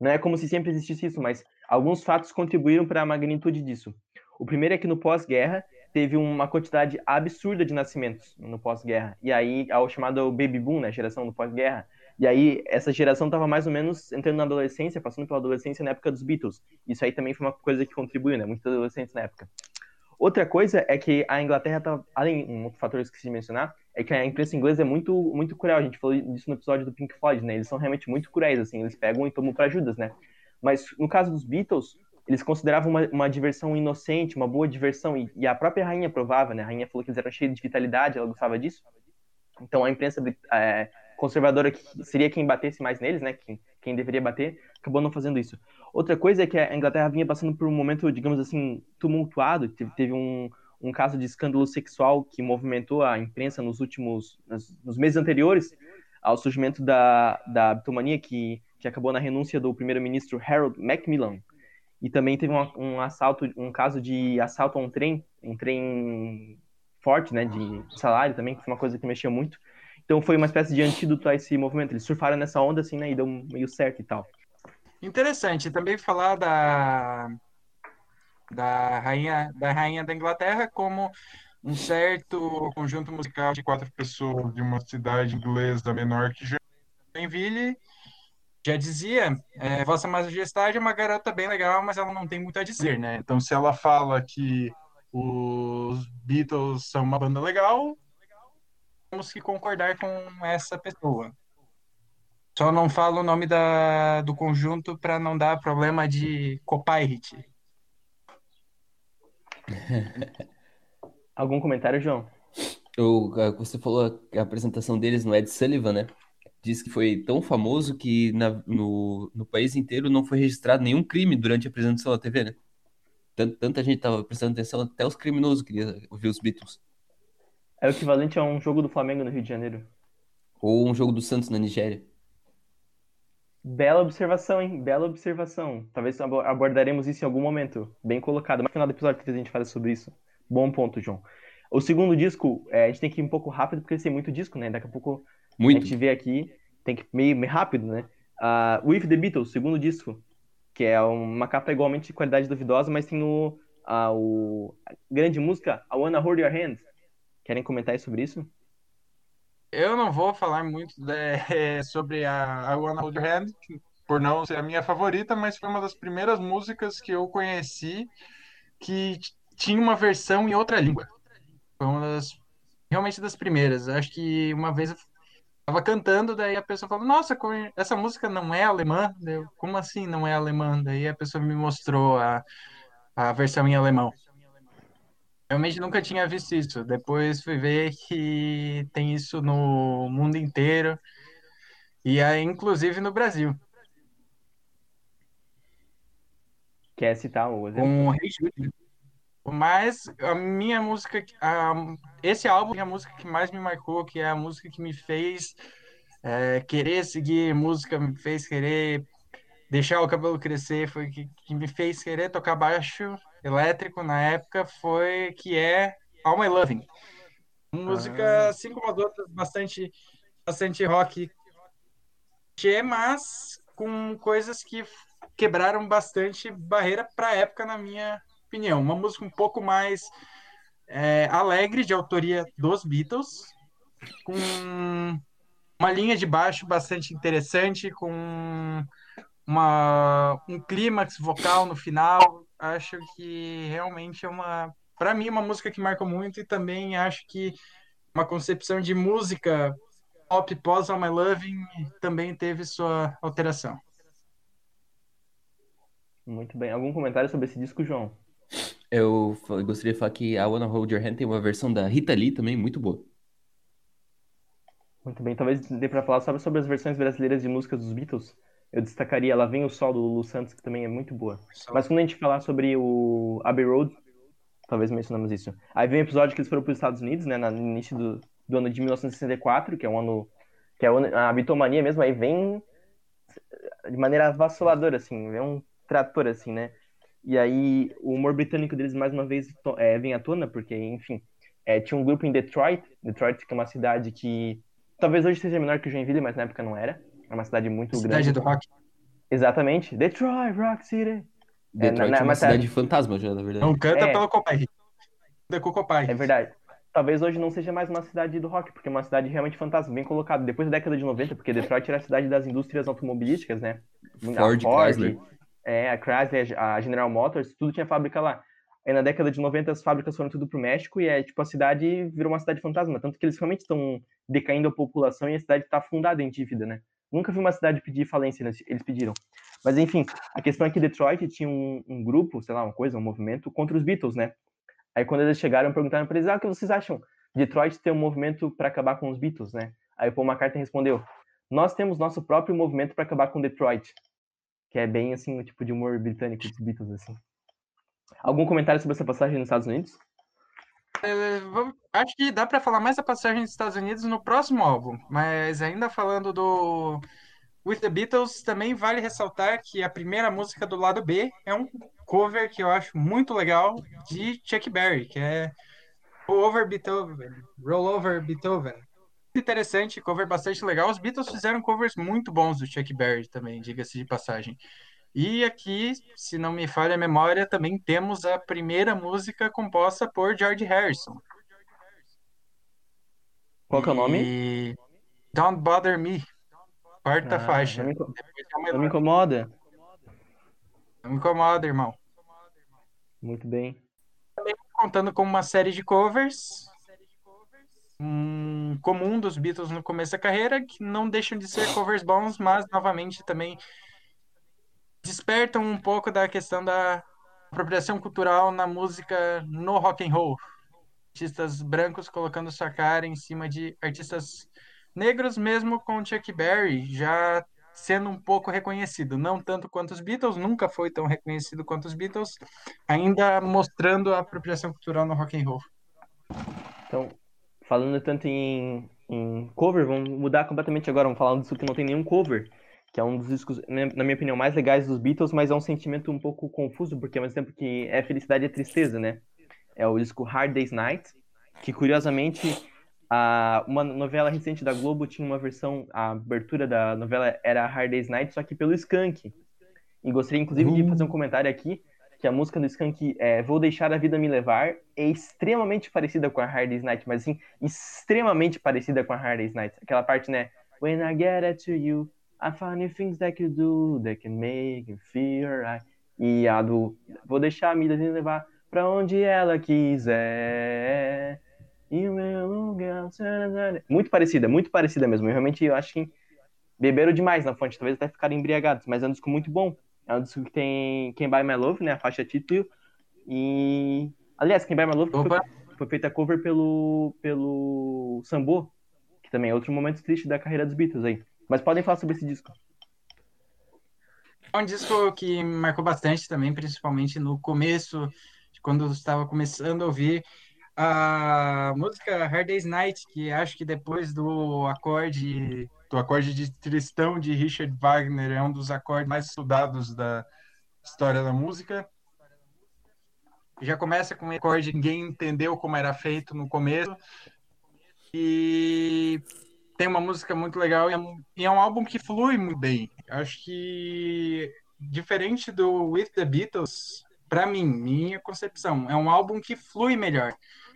A: não é como se sempre existisse isso, mas alguns fatos contribuíram para a magnitude disso. O primeiro é que no pós-guerra teve uma quantidade absurda de nascimentos no pós-guerra. E aí, ao chamado baby boom, né, geração do pós-guerra. E aí, essa geração estava mais ou menos entrando na adolescência, passando pela adolescência na época dos Beatles. Isso aí também foi uma coisa que contribuiu, né? Muitos adolescentes na época. Outra coisa é que a Inglaterra tá, além um outro fator que eu esqueci de mencionar, é que a imprensa inglesa é muito muito cruel. A gente falou disso no episódio do Pink Floyd, né? Eles são realmente muito cruéis, assim, eles pegam e tomam para Judas, né? Mas no caso dos Beatles, eles consideravam uma, uma diversão inocente, uma boa diversão, e, e, a própria rainha provava, né? A rainha falou que eles eram cheios de vitalidade, ela gostava disso. Então a imprensa é, conservadora, que seria quem batesse mais neles, né? Quem, quem deveria bater, acabou não fazendo isso. Outra coisa é que a Inglaterra vinha passando por um momento, digamos assim, tumultuado. Teve, um, um caso de escândalo sexual que movimentou a imprensa nos últimos, nos, nos meses anteriores ao surgimento da, da bitomania, que, que acabou na renúncia do primeiro-ministro Harold Macmillan. E também teve um, um, assalto, um caso de assalto a um trem, um trem forte, né, de salário também, que foi uma coisa que mexia muito. Então foi uma espécie de antídoto a esse movimento. Eles surfaram nessa onda, assim, né, e deu meio certo e tal.
C: Interessante também falar da, da, rainha, da rainha da Inglaterra como um certo conjunto musical de quatro pessoas de uma cidade inglesa menor que Joinville já dizia, é, Vossa Majestade é uma garota bem legal, mas ela não tem muito a dizer, né? Então, se ela fala que os Beatles são uma banda legal, temos que concordar com essa pessoa. Só não falo o nome da, do conjunto para não dar problema de copyright.
A: Algum comentário, João?
B: O, você falou a apresentação deles no Ed Sullivan, né? Diz que foi tão famoso que na, no, no país inteiro não foi registrado nenhum crime durante a apresentação da TV, né? Tanta, tanta gente estava prestando atenção, até os criminosos queriam ouvir os Beatles.
A: É o equivalente a um jogo do Flamengo no Rio de Janeiro.
B: Ou um jogo do Santos na Nigéria.
A: Bela observação, hein? Bela observação. Talvez abordaremos isso em algum momento. Bem colocado. Mas no final do episódio a gente fala sobre isso. Bom ponto, João. O segundo disco, é, a gente tem que ir um pouco rápido, porque tem muito disco, né? Daqui a pouco muito. a gente vê aqui, tem que ir meio, rápido, né? Uh, With the Beatles, segundo disco, que é uma capa igualmente de qualidade duvidosa, mas tem o, uh, o a grande música, I Wanna Hold Your Hand. Querem comentar sobre isso?
C: Eu não vou falar muito de, sobre a I Wanna Hold Hand, por não ser a minha favorita, mas foi uma das primeiras músicas que eu conheci que tinha uma versão em outra língua. Foi uma das, realmente das primeiras. Acho que uma vez eu estava cantando, daí a pessoa falou, nossa, essa música não é alemã? Eu, Como assim não é alemã? Daí a pessoa me mostrou a, a versão em alemão. Realmente nunca tinha visto isso. Depois fui ver que tem isso no mundo inteiro e aí, inclusive no Brasil.
A: Quer citar o
C: exemplo? Jude. Mas a minha música, a, esse álbum é a música que mais me marcou, que é a música que me fez é, querer seguir música, me fez querer deixar o cabelo crescer, foi que, que me fez querer tocar baixo elétrico na época, foi que é All My Loving. Música, ah. assim como as outras, bastante, bastante rock, mas com coisas que quebraram bastante barreira para a época, na minha opinião. Uma música um pouco mais é, alegre, de autoria dos Beatles, com uma linha de baixo bastante interessante, com uma, um clímax vocal no final. Acho que realmente é uma, para mim, uma música que marca muito e também acho que uma concepção de música pop pós All My Loving também teve sua alteração.
A: Muito bem. Algum comentário sobre esse disco, João?
B: Eu gostaria de falar que a Wanna Hold Your Hand tem uma versão da Rita Lee também muito boa.
A: Muito bem, talvez dê para falar sobre, sobre as versões brasileiras de músicas dos Beatles. Eu destacaria Ela Vem o Sol do Lulu Santos, que também é muito boa. Mas quando a gente falar sobre o Abbey Road, talvez mencionamos isso. Aí vem o episódio que eles foram para os Estados Unidos, né, no início do, do ano de 1964, que é um ano que é a bitomania mesmo, aí vem de maneira avassaladora, assim, é um trator, assim, né? E aí o humor britânico deles mais uma vez é, vem à tona, porque, enfim, é, tinha um grupo em Detroit, Detroit que é uma cidade que talvez hoje seja menor que Joinville, mas na época não era. É uma cidade muito
C: cidade
A: grande.
C: Cidade do rock.
A: Exatamente. Detroit, Rock City.
B: Detroit é, na, na, é uma cidade fantasma já, na verdade.
C: Não canta é, pelo Copai. Da Copai.
A: É verdade. Talvez hoje não seja mais uma cidade do rock, porque é uma cidade realmente fantasma, bem colocado. Depois da década de 90, porque Detroit era a cidade das indústrias automobilísticas, né?
B: Ford, Ford Chrysler.
A: É, a Chrysler, a General Motors, tudo tinha fábrica lá. Aí na década de 90 as fábricas foram tudo pro México e é tipo a cidade virou uma cidade fantasma, tanto que eles realmente estão decaindo a população e a cidade está afundada em dívida, né? Nunca vi uma cidade pedir falência, eles pediram. Mas enfim, a questão é que Detroit tinha um, um grupo, sei lá, uma coisa, um movimento contra os Beatles, né? Aí quando eles chegaram, perguntaram para eles: "Ah, o que vocês acham? Detroit tem um movimento para acabar com os Beatles, né?" Aí Paul McCartney respondeu: "Nós temos nosso próprio movimento para acabar com Detroit." que é bem assim o tipo de humor britânico dos Beatles assim. Algum comentário sobre essa passagem nos Estados Unidos?
C: É, acho que dá para falar mais da passagem dos Estados Unidos no próximo álbum, mas ainda falando do With the Beatles, também vale ressaltar que a primeira música do lado B é um cover que eu acho muito legal de Chuck Berry, que é Over Beethoven. Roll Over Beethoven interessante, cover bastante legal. Os Beatles fizeram covers muito bons do Chuck Berry também, diga-se de passagem. E aqui, se não me falha a memória, também temos a primeira música composta por George Harrison.
A: Qual que é o nome?
C: Don't Bother Me. Quarta ah, faixa.
A: Não me, não me incomoda.
C: Não me incomoda, irmão.
A: Muito bem.
C: Também contando com uma série de covers um comum dos Beatles no começo da carreira, que não deixam de ser covers bons, mas novamente também despertam um pouco da questão da apropriação cultural na música no rock and roll. Artistas brancos colocando sua cara em cima de artistas negros, mesmo com Chuck Berry já sendo um pouco reconhecido, não tanto quanto os Beatles, nunca foi tão reconhecido quanto os Beatles, ainda mostrando a apropriação cultural no rock and roll.
A: Então, falando tanto em, em cover, vamos mudar completamente agora, vamos falar disso que não tem nenhum cover, que é um dos discos, na minha opinião, mais legais dos Beatles, mas é um sentimento um pouco confuso, porque ao mesmo tempo que é felicidade e é tristeza, né? É o disco Hard Day's Night, que curiosamente a, uma novela recente da Globo tinha uma versão, a abertura da novela era Hard Day's Night, só que pelo Skank. E gostaria inclusive de fazer um comentário aqui, que a música do Skank é Vou Deixar a Vida Me Levar é extremamente parecida com a Hard Day's Night, mas assim, extremamente parecida com a Hard Day's Night. Aquela parte, né? When I get it to you, I find things that you do that can make you feel right. E a do Vou Deixar a Vida Me Levar pra onde ela quiser. E o meu lugar. Muito parecida, muito parecida mesmo. Eu realmente eu acho que beberam demais na fonte, talvez até ficaram embriagados, mas é um disco muito bom. É um disco que tem Quem Buy My Love, né? A faixa título. E. Aliás, Quem Buy My Love foi, foi, feita cover pelo, pelo Sambo, que também é outro momento triste da carreira dos Beatles aí. Mas podem falar sobre esse disco.
C: É um disco que marcou bastante também, principalmente no começo, quando eu estava começando a ouvir a música Hard Day's Night, que acho que depois do acorde do acorde de Tristão de Richard Wagner é um dos acordes mais estudados da história da música. Já começa com um acorde que ninguém entendeu como era feito no começo. E tem uma música muito legal e é e é um álbum que flui muito bem. Acho que diferente do With the Beatles, para mim, minha concepção, é um álbum que flui melhor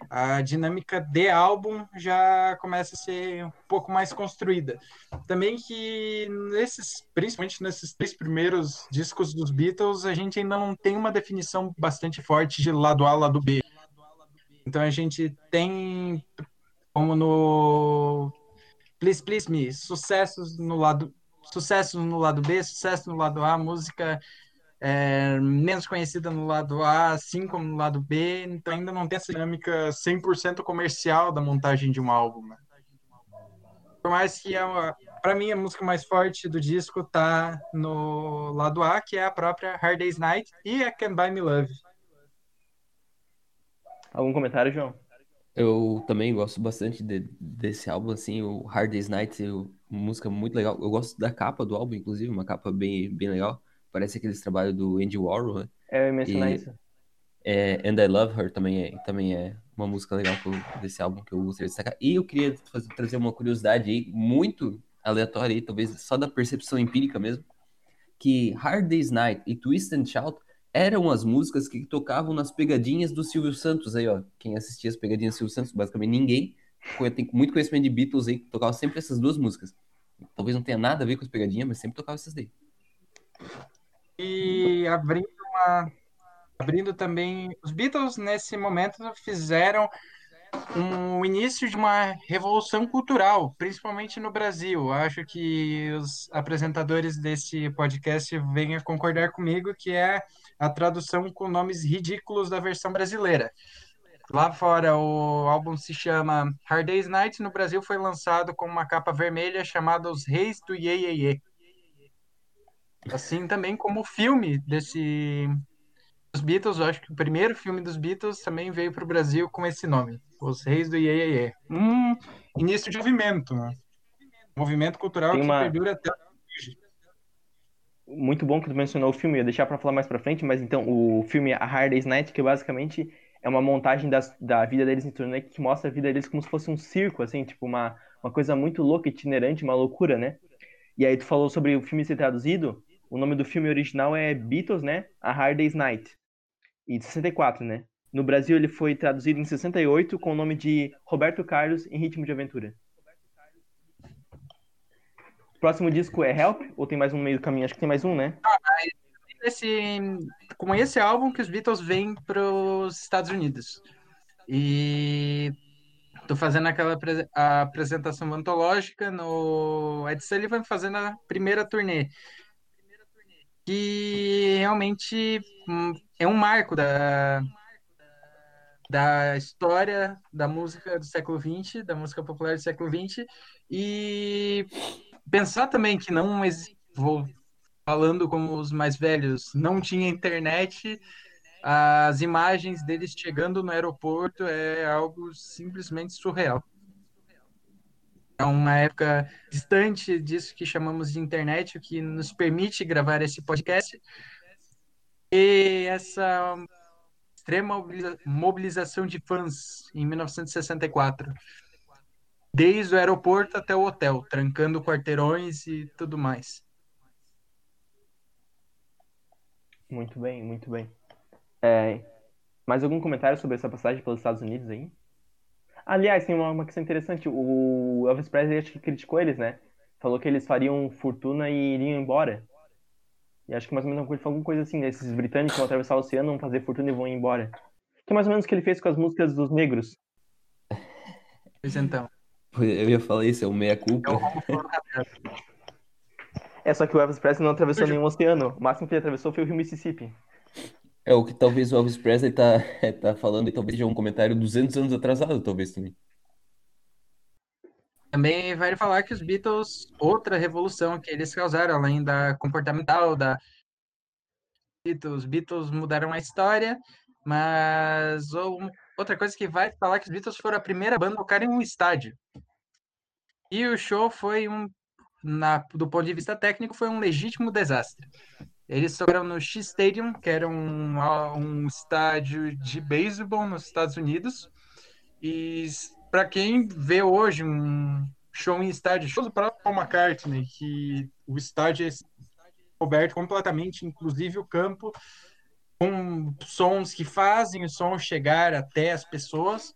C: a dinâmica de álbum já começa a ser um pouco mais construída. Também que nesses, principalmente nesses três primeiros discos dos Beatles, a gente ainda não tem uma definição bastante forte de lado A, lado B. Então a gente tem como no Please Please Me, sucessos no lado sucessos no lado B, sucesso no lado A, música é, menos conhecida no lado A, assim como no lado B, então ainda não tem essa dinâmica 100% comercial da montagem de um álbum. Né? Por mais que, é para mim, a música mais forte do disco tá no lado A, que é a própria Hard Day's Night e a Can Buy Me Love.
A: Algum comentário, João?
B: Eu também gosto bastante de, desse álbum, assim, o Hard Day's Night, uma música muito legal. Eu gosto da capa do álbum, inclusive, uma capa bem, bem legal. Parece aqueles trabalhos do Andy Warhol, né?
A: É, eu ia mencionar e, isso.
B: É, And I Love Her também é, também é uma música legal desse álbum que eu gostaria de destacar. E eu queria fazer, trazer uma curiosidade aí, muito aleatória aí, talvez só da percepção empírica mesmo, que Hard Day's Night e Twist and Shout eram as músicas que tocavam nas pegadinhas do Silvio Santos aí, ó. Quem assistia as pegadinhas do Silvio Santos, basicamente ninguém, tem muito conhecimento de Beatles aí, tocava sempre essas duas músicas. Talvez não tenha nada a ver com as pegadinhas, mas sempre tocava essas daí.
C: E abrindo uma, abrindo também os Beatles nesse momento fizeram um início de uma revolução cultural, principalmente no Brasil. Acho que os apresentadores desse podcast venham concordar comigo que é a tradução com nomes ridículos da versão brasileira. Lá fora, o álbum se chama Hard Day's Night. No Brasil, foi lançado com uma capa vermelha chamada Os Reis do Ye, Ye, Ye. Assim também como o filme desse dos Beatles, eu acho que o primeiro filme dos Beatles também veio para o Brasil com esse nome, Os Reis do Iê, Iê. Um início de movimento, né? movimento cultural Tem que uma... perdura até.
A: Muito bom que tu mencionou o filme, eu ia deixar para falar mais para frente, mas então o filme A Hard Day's Night, que basicamente é uma montagem das, da vida deles em turnê que mostra a vida deles como se fosse um circo, assim, tipo uma, uma coisa muito louca, itinerante, uma loucura, né? E aí tu falou sobre o filme ser traduzido, o nome do filme original é Beatles, né? A Hard Day's Night. E de 64, né? No Brasil ele foi traduzido em 68 com o nome de Roberto Carlos em Ritmo de Aventura. Próximo disco é Help? Ou tem mais um meio do caminho? Acho que tem mais um, né?
C: Ah, esse, com esse álbum que os Beatles vêm para os Estados Unidos. E tô fazendo aquela apresentação antológica no Ed Sullivan fazendo a primeira turnê que realmente hum, é um marco da, da história da música do século XX, da música popular do século XX, e pensar também que não vou falando como os mais velhos, não tinha internet, as imagens deles chegando no aeroporto é algo simplesmente surreal. É uma época distante disso que chamamos de internet, o que nos permite gravar esse podcast. E essa extrema mobilização de fãs em 1964. Desde o aeroporto até o hotel, trancando quarteirões e tudo mais.
A: Muito bem, muito bem. É, mais algum comentário sobre essa passagem pelos Estados Unidos aí? Aliás, tem uma, uma questão interessante. O Elvis Presley acho que criticou eles, né? Falou que eles fariam fortuna e iriam embora. E acho que mais ou menos falou alguma coisa assim, né? Esses britânicos vão atravessar o oceano, vão fazer fortuna e vão embora. Que é mais ou menos o que ele fez com as músicas dos negros.
C: Pois então.
B: Eu ia falar isso, é o meia-culpa.
A: É, só que o Elvis Presley não atravessou nenhum oceano. O máximo que ele atravessou foi o rio Mississippi.
B: É o que talvez o Elvis Presley tá, tá falando e talvez seja um comentário 200 anos atrasado, talvez também.
C: Também vai falar que os Beatles, outra revolução que eles causaram, além da comportamental, da Beatles, Beatles mudaram a história, mas outra coisa que vai falar que os Beatles foram a primeira banda a tocar em um estádio. E o show foi um, na, do ponto de vista técnico, foi um legítimo desastre. Eles tocaram no X Stadium, que era um, um estádio de beisebol nos Estados Unidos. E para quem vê hoje um show em estádio, show próprio Paul McCartney, que o estádio é coberto completamente, inclusive o campo, com sons que fazem o som chegar até as pessoas.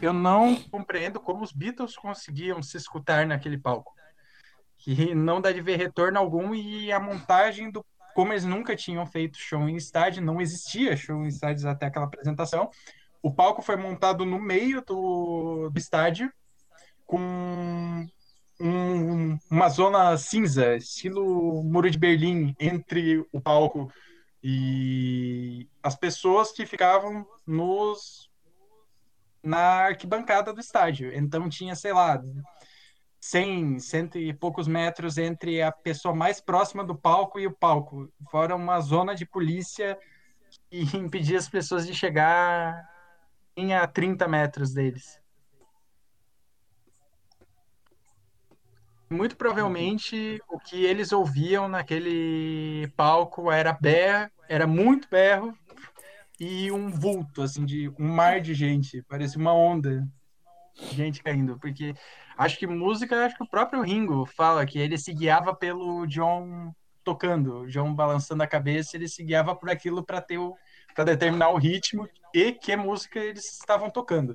C: Eu não compreendo como os Beatles conseguiam se escutar naquele palco. Que não dá de ver retorno algum e a montagem do como eles nunca tinham feito show em estádio, não existia show em estádios até aquela apresentação. O palco foi montado no meio do, do estádio, com um, uma zona cinza, estilo Muro de Berlim, entre o palco e as pessoas que ficavam nos na arquibancada do estádio. Então tinha, sei lá, 100, cento e poucos metros entre a pessoa mais próxima do palco e o palco. Fora uma zona de polícia que impedia as pessoas de chegar a 30 metros deles. Muito provavelmente o que eles ouviam naquele palco era berro, era muito berro e um vulto, assim, de um mar de gente, parecia uma onda gente caindo, porque Acho que música, acho que o próprio Ringo fala que ele se guiava pelo John tocando, o John balançando a cabeça, ele se guiava por aquilo para ter o para determinar o ritmo e que música eles estavam tocando.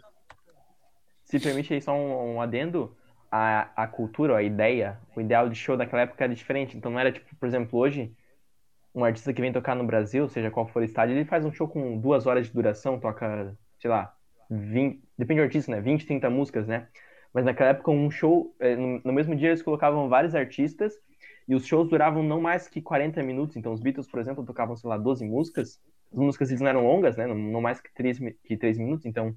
A: Se permite aí só um, um adendo, a, a cultura, a ideia, o ideal de show daquela época era diferente. Então não era tipo, por exemplo, hoje, um artista que vem tocar no Brasil, seja qual for o estádio, ele faz um show com duas horas de duração, toca, sei lá, 20, depende do artista, né? 20, 30 músicas, né? Mas naquela época, um show, é, no mesmo dia eles colocavam vários artistas e os shows duravam não mais que 40 minutos. Então, os Beatles, por exemplo, tocavam, sei lá, 12 músicas. As músicas eles não eram longas, né? Não, mais que 3, que 3 minutos. Então,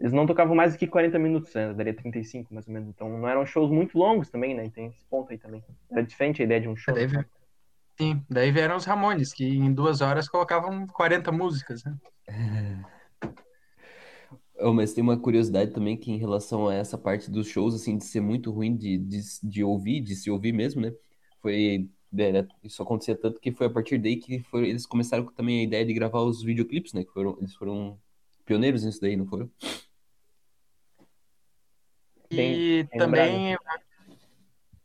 A: eles não tocavam mais do que 40 minutos, né? daria 35 mais ou menos. Então, não eram shows muito longos também, né? E tem esse ponto aí também. Era diferente a ideia de um show.
C: Daí,
A: né?
C: Sim, daí vieram os Ramones, que em duas horas colocavam 40 músicas, né?
B: Oh, mas tem uma curiosidade também que em relação a essa parte dos shows, assim, de ser muito ruim de, de, de ouvir, de se ouvir mesmo, né? Foi, é, né, isso acontecia tanto que foi a partir daí que foi, eles começaram também a ideia de gravar os videoclipes, né? Que foram, eles foram pioneiros nisso daí, não foram?
C: E também,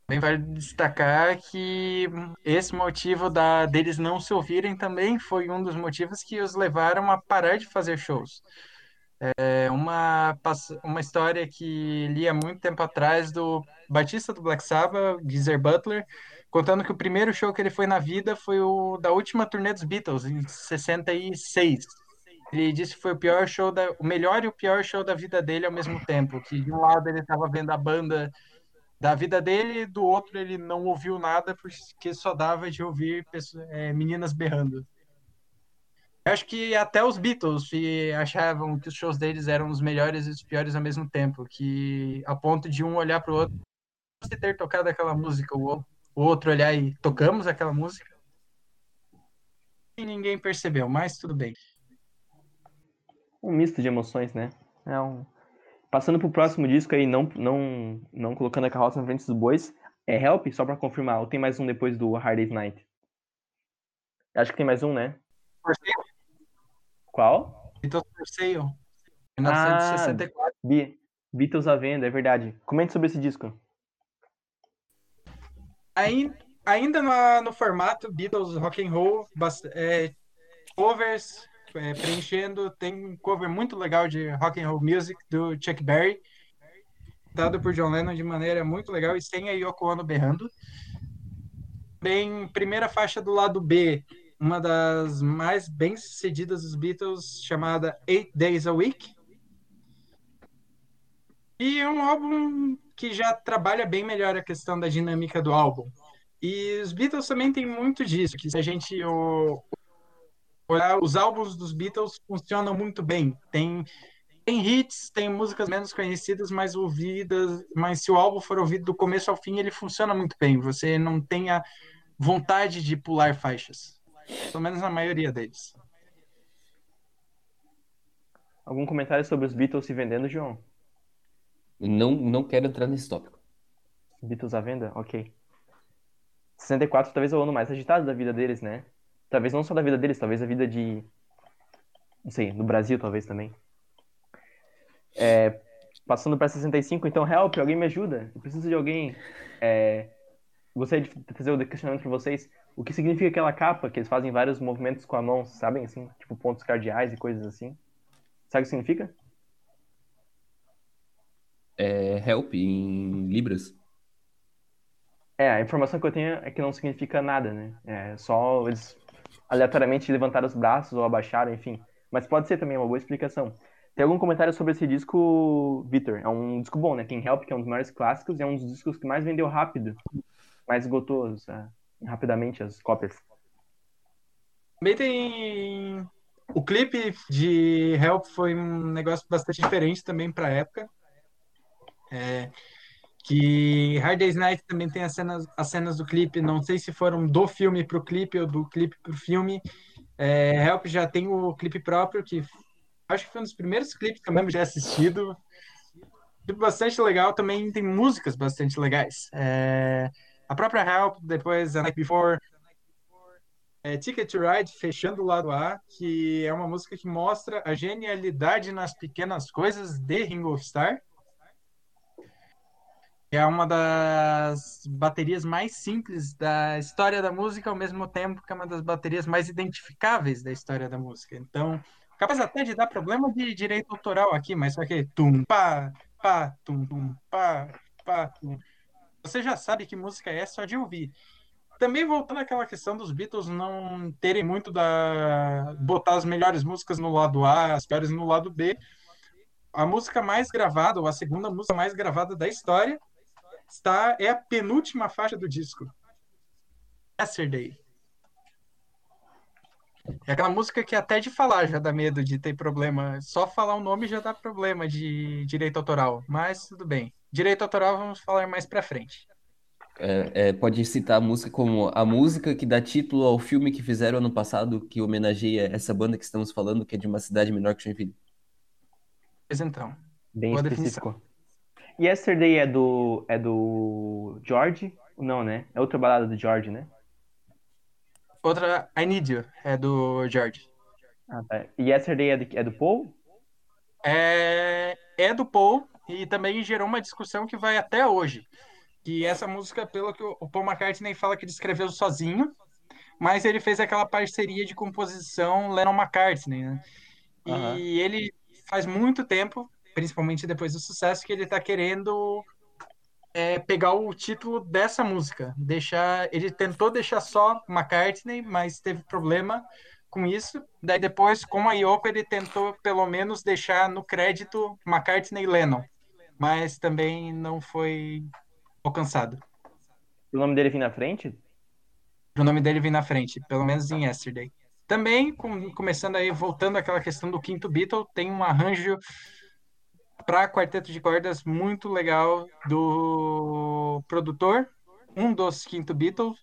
C: também vale destacar que esse motivo da, deles não se ouvirem também foi um dos motivos que os levaram a parar de fazer shows. É uma, uma história que li há muito tempo atrás do Batista do Black Sabbath, Geezer Butler, contando que o primeiro show que ele foi na vida foi o da última turnê dos Beatles, em 66. Ele disse que foi o pior show da, o melhor e o pior show da vida dele ao mesmo tempo, que de um lado ele estava vendo a banda da vida dele, do outro ele não ouviu nada porque só dava de ouvir pessoas, é, meninas berrando. Eu acho que até os Beatles achavam que os shows deles eram os melhores e os piores ao mesmo tempo, que a ponto de um olhar para o outro e ter tocado aquela música, o outro olhar e tocamos aquela música. E ninguém percebeu, mas tudo bem.
A: Um misto de emoções, né? É um... Passando pro próximo disco aí, não, não, não colocando a carroça na frente dos bois, é Help, só pra confirmar, ou tem mais um depois do Hard Day's Night? Acho que tem mais um, né? Qual?
C: Beatles for Sale. 1964.
A: Be Beatles à venda, é verdade. Comente sobre esse disco.
C: Ainda, ainda no, no formato Beatles Rock and Roll, é, covers é, preenchendo, tem um cover muito legal de Rock and Roll Music do Chuck Berry, dado por John Lennon de maneira muito legal e sem a Yoko Ono berrando. Bem, primeira faixa do lado B, uma das mais bem sucedidas dos Beatles, chamada Eight Days a Week. E é um álbum que já trabalha bem melhor a questão da dinâmica do álbum. E os Beatles também tem muito disso, que se a gente os álbuns dos Beatles funcionam muito bem. Tem tem hits, tem músicas menos conhecidas, mais ouvidas, mas se o álbum for ouvido do começo ao fim, ele funciona muito bem. Você não tem a vontade de pular faixas. Pelo menos na maioria deles.
A: Algum comentário sobre os Beatles se vendendo, João?
B: Não, não quero entrar nesse tópico.
A: Beatles à venda? Ok. 64 talvez é o ano mais agitado da vida deles, né? Talvez não só da vida deles, talvez a vida de. Não sei, no Brasil talvez também. É, passando para 65, então, help, alguém me ajuda. Eu preciso de alguém. É, gostaria de fazer o questionamento para vocês. O que significa aquela capa que eles fazem vários movimentos com a mão, sabem? Assim, tipo pontos cardeais e coisas assim. Sabe o que significa?
B: É help em Libras.
A: É, a informação que eu tenho é que não significa nada, né? É só eles aleatoriamente levantaram os braços ou abaixaram, enfim. Mas pode ser também uma boa explicação. Tem algum comentário sobre esse disco, Victor? É um disco bom, né? Tem Help, que é um dos maiores clássicos, e é um dos discos que mais vendeu rápido, mais esgotou uh, rapidamente as cópias.
C: Também tem. O clipe de Help foi um negócio bastante diferente também para a época. É, que Hard Day's Night também tem as cenas, as cenas do clipe, não sei se foram do filme para o clipe ou do clipe para o filme. É, Help já tem o clipe próprio, que acho que foi um dos primeiros clipes que eu já assistido. Clipe bastante legal, também tem músicas bastante legais. É, a própria Help, depois A Night Before, é, Ticket to Ride, fechando o lado A, que é uma música que mostra a genialidade nas pequenas coisas de Ringo of Starr. É uma das baterias mais simples da história da música, ao mesmo tempo que é uma das baterias mais identificáveis da história da música. Então, capaz até de dar problema de direito autoral aqui, mas só que tum pá, pá, tum tum pá, pá, tum. Você já sabe que música é só de ouvir. Também voltando àquela questão dos Beatles não terem muito da botar as melhores músicas no lado A, as piores no lado B. A música mais gravada, ou a segunda música mais gravada da história, está é a penúltima faixa do disco. Yesterday. É aquela música que até de falar já dá medo de ter problema. Só falar o nome já dá problema de direito autoral. Mas tudo bem. Direito autoral vamos falar mais pra frente.
B: É, é, pode citar a música como a música que dá título ao filme que fizeram ano passado, que homenageia essa banda que estamos falando, que é de uma cidade menor que Joinville.
C: Pois então.
A: Bem
C: Boa
A: específico.
C: definição.
A: Yesterday é do, é do George? Não, né? É outra balada do George, né?
C: Outra, I Need You, é do George.
A: Ah, tá. E Yesterday é do, é do Paul?
C: É, é do Paul e também gerou uma discussão que vai até hoje. Que essa música, pelo que o Paul McCartney fala que ele escreveu sozinho, mas ele fez aquela parceria de composição Lennon-McCartney, né? E
A: Aham.
C: ele faz muito tempo, principalmente depois do sucesso, que ele tá querendo é, pegar o título dessa música. Deixar, ele tentou deixar só McCartney, mas teve problema com isso. Daí depois, com a Yoko, ele tentou pelo menos deixar no crédito McCartney e Lennon, mas também não foi alcançado.
A: O nome dele vir na frente?
C: O nome dele vem na frente, pelo menos em Yesterday. Também, com- começando aí, voltando àquela questão do quinto Beatle, tem um arranjo para quarteto de cordas muito legal do produtor, um dos quinto Beatles,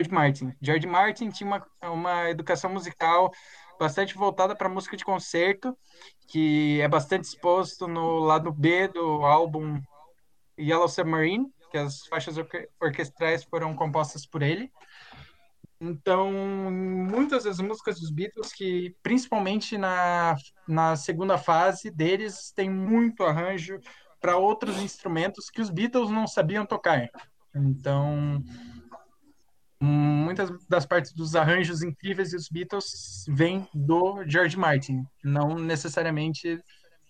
C: George Martin. George Martin tinha uma, uma educação musical bastante voltada para música de concerto, que é bastante exposto no lado B do álbum Yellow Submarine, que as faixas orque orquestrais foram compostas por ele. Então, muitas das músicas dos Beatles, que principalmente na, na segunda fase deles, tem muito arranjo para outros instrumentos que os Beatles não sabiam tocar. Então, muitas das partes dos arranjos incríveis dos Beatles vêm do George Martin, não necessariamente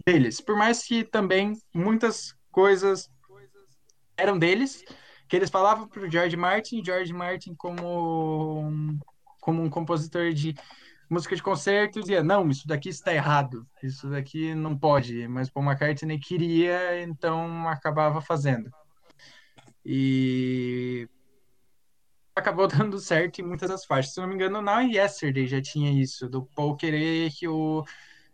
C: deles. Por mais que também muitas coisas eram deles, que eles falavam para o George Martin, George Martin como como um compositor de música de concerto dizia não, isso daqui está errado, isso daqui não pode, mas Paul McCartney queria, então acabava fazendo. E acabou dando certo em muitas das faixas. Se não me engano, na Yesterday já tinha isso, do Paul querer que o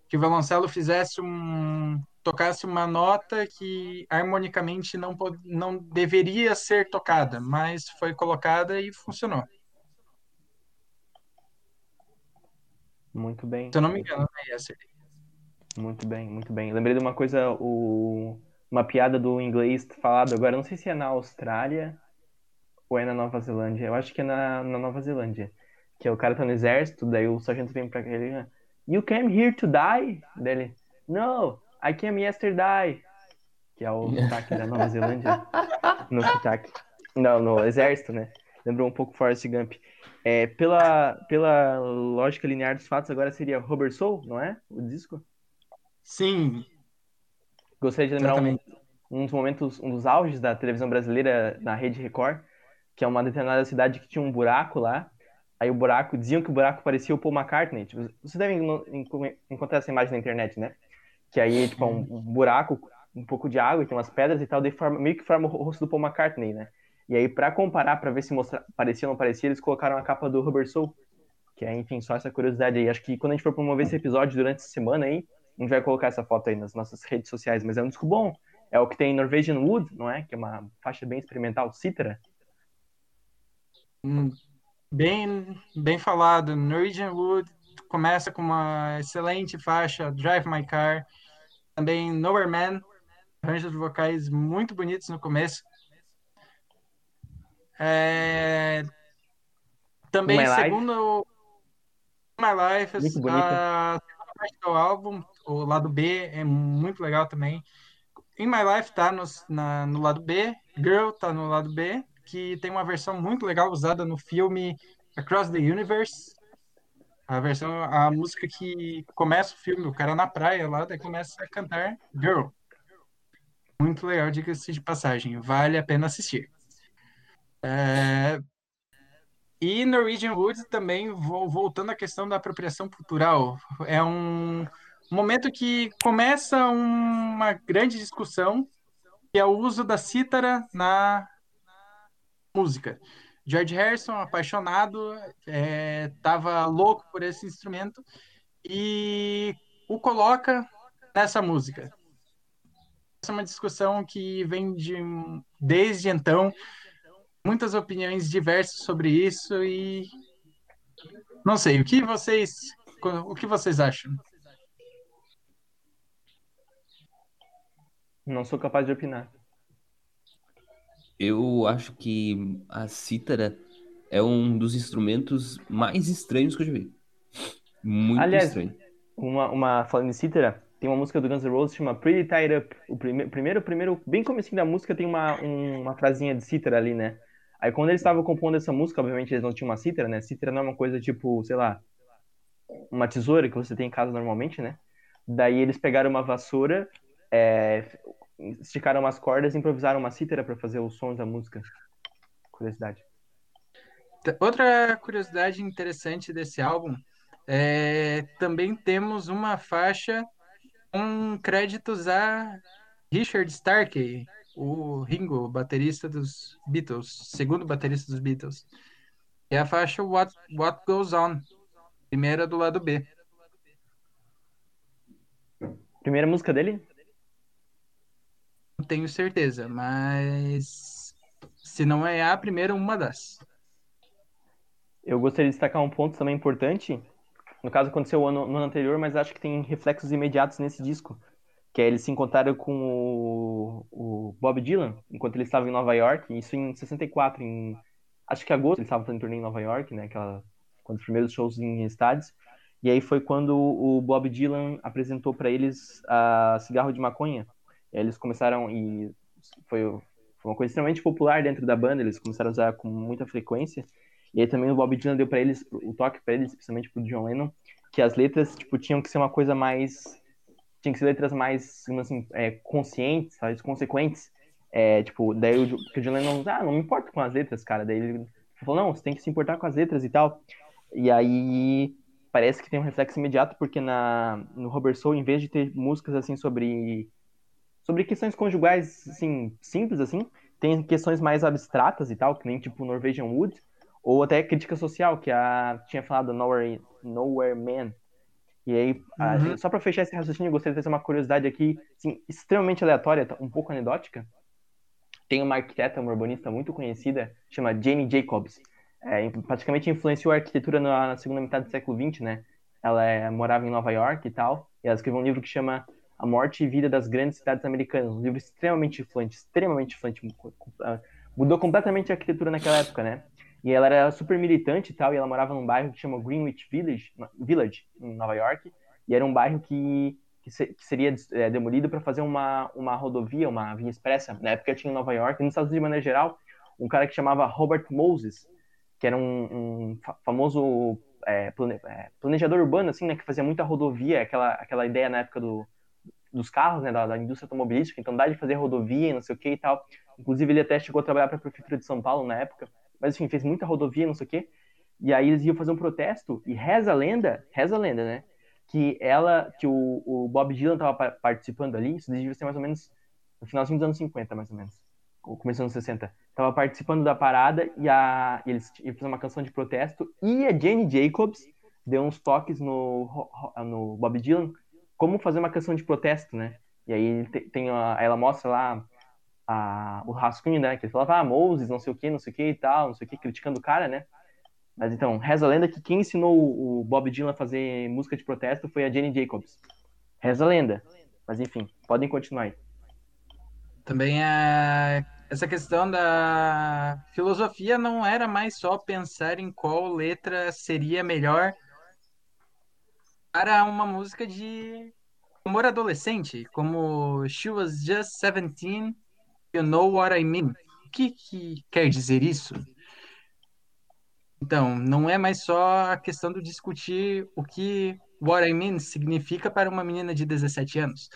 C: que o fizesse um tocasse uma nota que harmonicamente não, não deveria ser tocada, mas foi colocada e funcionou.
A: Muito bem.
C: Se eu não me engano, é essa.
A: Muito bem, muito bem. Lembrei de uma coisa, o... uma piada do inglês falado agora, não sei se é na Austrália ou é na Nova Zelândia. Eu acho que é na, na Nova Zelândia. Que é o cara tá no exército, daí o sargento vem pra ele, You came here to die? Dele, No, I came yesterday, que é o sotaque da Nova Zelândia. No sotaque. Não, no exército, né? Lembrou um pouco Forrest Gump. É, pela, pela lógica linear dos fatos, agora seria Robert Soul, não é? O disco?
C: Sim.
A: Gostaria de lembrar um, um, dos momentos, um dos auges da televisão brasileira na Rede Record, que é uma determinada cidade que tinha um buraco lá. Aí o buraco, diziam que o buraco parecia o Paul McCartney. Tipo, vocês devem encontrar essa imagem na internet, né? Que aí, tipo, é um, um buraco, um pouco de água e tem umas pedras e tal, daí forma, meio que forma o rosto do Paul McCartney, né? E aí, para comparar, para ver se mostra, parecia ou não parecia, eles colocaram a capa do Rubber Soul, que é, enfim, só essa curiosidade aí. Acho que quando a gente for promover esse episódio durante essa semana aí, a gente vai colocar essa foto aí nas nossas redes sociais, mas é um disco bom. É o que tem Norwegian Wood, não é? Que é uma faixa bem experimental, cítara.
C: Hum, bem, bem falado. Norwegian Wood começa com uma excelente faixa, Drive My Car, também Nowhere Man, arranjos vocais muito bonitos no começo. É... Também, My segundo. My Life, muito a segunda parte do álbum, o lado B, é muito legal também. In My Life tá no, na, no lado B, Girl tá no lado B, que tem uma versão muito legal usada no filme Across the Universe, a versão, a música que começa o filme, o cara na praia lá, daí começa a cantar Girl. Muito legal, diga-se de passagem. Vale a pena assistir. É... E Norwegian Wood também, voltando à questão da apropriação cultural, é um momento que começa uma grande discussão, que é o uso da cítara na música. George Harrison, apaixonado, estava é, louco por esse instrumento e o coloca nessa música. Essa é uma discussão que vem de desde então, muitas opiniões diversas sobre isso e não sei o que vocês o que vocês acham.
A: Não sou capaz de opinar.
B: Eu acho que a cítara é um dos instrumentos mais estranhos que eu já vi. Muito
A: Aliás,
B: estranho.
A: Uma, uma, falando em cítara, tem uma música do Guns N' Roses que chama Pretty Tied Up. O prime, primeiro, primeiro, bem comecinho da música tem uma, um, uma frasinha de cítara ali, né? Aí quando eles estavam compondo essa música, obviamente eles não tinham uma cítara, né? Cítara não é uma coisa tipo, sei lá, uma tesoura que você tem em casa normalmente, né? Daí eles pegaram uma vassoura, é, esticaram umas cordas e improvisaram uma cítara para fazer os sons da música. Curiosidade.
C: Outra curiosidade interessante desse álbum é também temos uma faixa com créditos a Richard Starkey, o Ringo, baterista dos Beatles, segundo baterista dos Beatles. É a faixa What, What Goes On, primeira do lado B.
A: Primeira música dele?
C: Tenho certeza, mas se não é a primeira, uma das.
A: Eu gostaria de destacar um ponto também importante, No caso, aconteceu no ano, no ano anterior, mas acho que tem reflexos imediatos nesse disco. Que é, eles se encontraram com o, o Bob Dylan, enquanto ele estava em Nova York, isso em 64, em acho que agosto, eles estavam fazendo turnê em Nova York, né? Aquela, quando os primeiros shows em estádios. E aí foi quando o Bob Dylan apresentou para eles a cigarro de maconha. Eles começaram e foi, foi uma coisa extremamente popular dentro da banda, eles começaram a usar com muita frequência. E aí também o Bob Dylan deu para eles o toque para eles, especialmente pro John Lennon, que as letras tipo tinham que ser uma coisa mais tinha que ser letras mais assim, é, conscientes, sabe, consequentes. É, tipo, daí o, o John Lennon, ah, não me importo com as letras, cara. Daí ele falou, não, você tem que se importar com as letras e tal. E aí parece que tem um reflexo imediato, porque na, no Robert Soul, em vez de ter músicas assim sobre sobre questões conjugais assim simples assim, tem questões mais abstratas e tal, que nem tipo Norwegian Wood, ou até crítica social, que a tinha falado Nowhere, Nowhere Man. E aí, uhum. a, só para fechar esse raciocínio, eu gostaria de trazer uma curiosidade aqui, assim, extremamente aleatória, um pouco anedótica. Tem uma arquiteta, uma urbanista muito conhecida, chama Jane Jacobs é, praticamente influenciou a arquitetura na, na, segunda metade do século XX, né? Ela é, morava em Nova York e tal, e ela escreveu um livro que chama A Morte e Vida das Grandes Cidades Americanas, um livro extremamente influente, extremamente influente, mudou completamente a arquitetura naquela época, né? E ela era super militante e tal, e ela morava num bairro que chama Greenwich Village, Village em Nova York, e era um bairro que, que, se, que seria é, demolido para fazer uma, uma rodovia, uma via expressa. Na época tinha em Nova York, e nos Estados Unidos de maneira geral, um cara que chamava Robert Moses, que era um, um famoso é, plane, é, planejador urbano, assim, né, que fazia muita rodovia, aquela, aquela ideia na época do, dos carros, né, da, da, indústria automobilística, então dá de fazer rodovia, não sei o que e tal. Inclusive ele até chegou a trabalhar para a prefeitura de São Paulo na época, mas enfim, fez muita rodovia, não sei o que. E aí eles iam fazer um protesto e reza a lenda, reza a lenda, né, que ela, que o, o Bob Dylan estava participando ali, isso devia ser mais ou menos no finalzinho dos anos 50, mais ou menos começando nos 60, tava participando da parada e, a, e eles iam fazer uma canção de protesto e a Jane Jacobs deu uns toques no, no Bob Dylan como fazer uma canção de protesto, né? E aí tem a, ela mostra lá a, o rascunho, né? Que ele falava, ah, Moses, não sei o que, não sei o que e tal, não sei o que, criticando o cara, né? Mas então, reza a lenda que quem ensinou o Bob Dylan a fazer música de protesto foi a Jane Jacobs. Reza a lenda. Mas enfim, podem continuar aí.
C: Também é essa questão da filosofia não era mais só pensar em qual letra seria melhor para uma música de amor adolescente, como She Was Just 17, You Know What I Mean. O que, que quer dizer isso? Então, não é mais só a questão de discutir o que What I Mean significa para uma menina de 17 anos,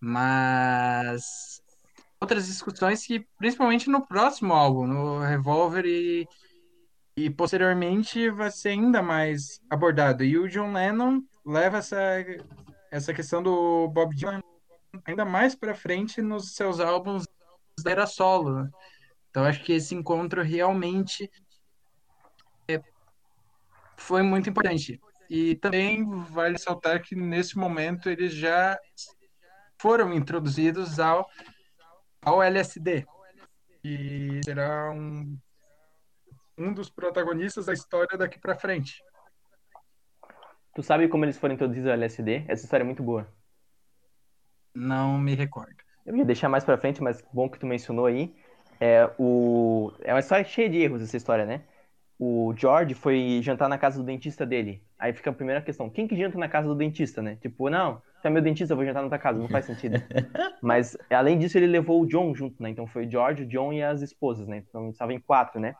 C: mas outras discussões que, principalmente no próximo álbum, no Revolver e, e posteriormente vai ser ainda mais abordado. E o John Lennon leva essa, essa questão do Bob Dylan ainda mais para frente nos seus álbuns da era solo. Né? Então acho que esse encontro realmente é, foi muito importante. E também vale ressaltar que nesse momento eles já foram introduzidos ao ao LSD. E será um, um dos protagonistas da história daqui para frente.
A: Tu sabe como eles foram introduzidos ao LSD? Essa história é muito boa.
C: Não me recordo.
A: Eu ia deixar mais para frente, mas bom que tu mencionou aí. É, o... é uma história cheia de erros essa história, né? O George foi jantar na casa do dentista dele. Aí fica a primeira questão: quem que janta na casa do dentista, né? Tipo, não, você é meu dentista, eu vou jantar na tua casa, não faz sentido. Mas, além disso, ele levou o John junto, né? Então foi o George, o John e as esposas, né? Então estavam em quatro, né?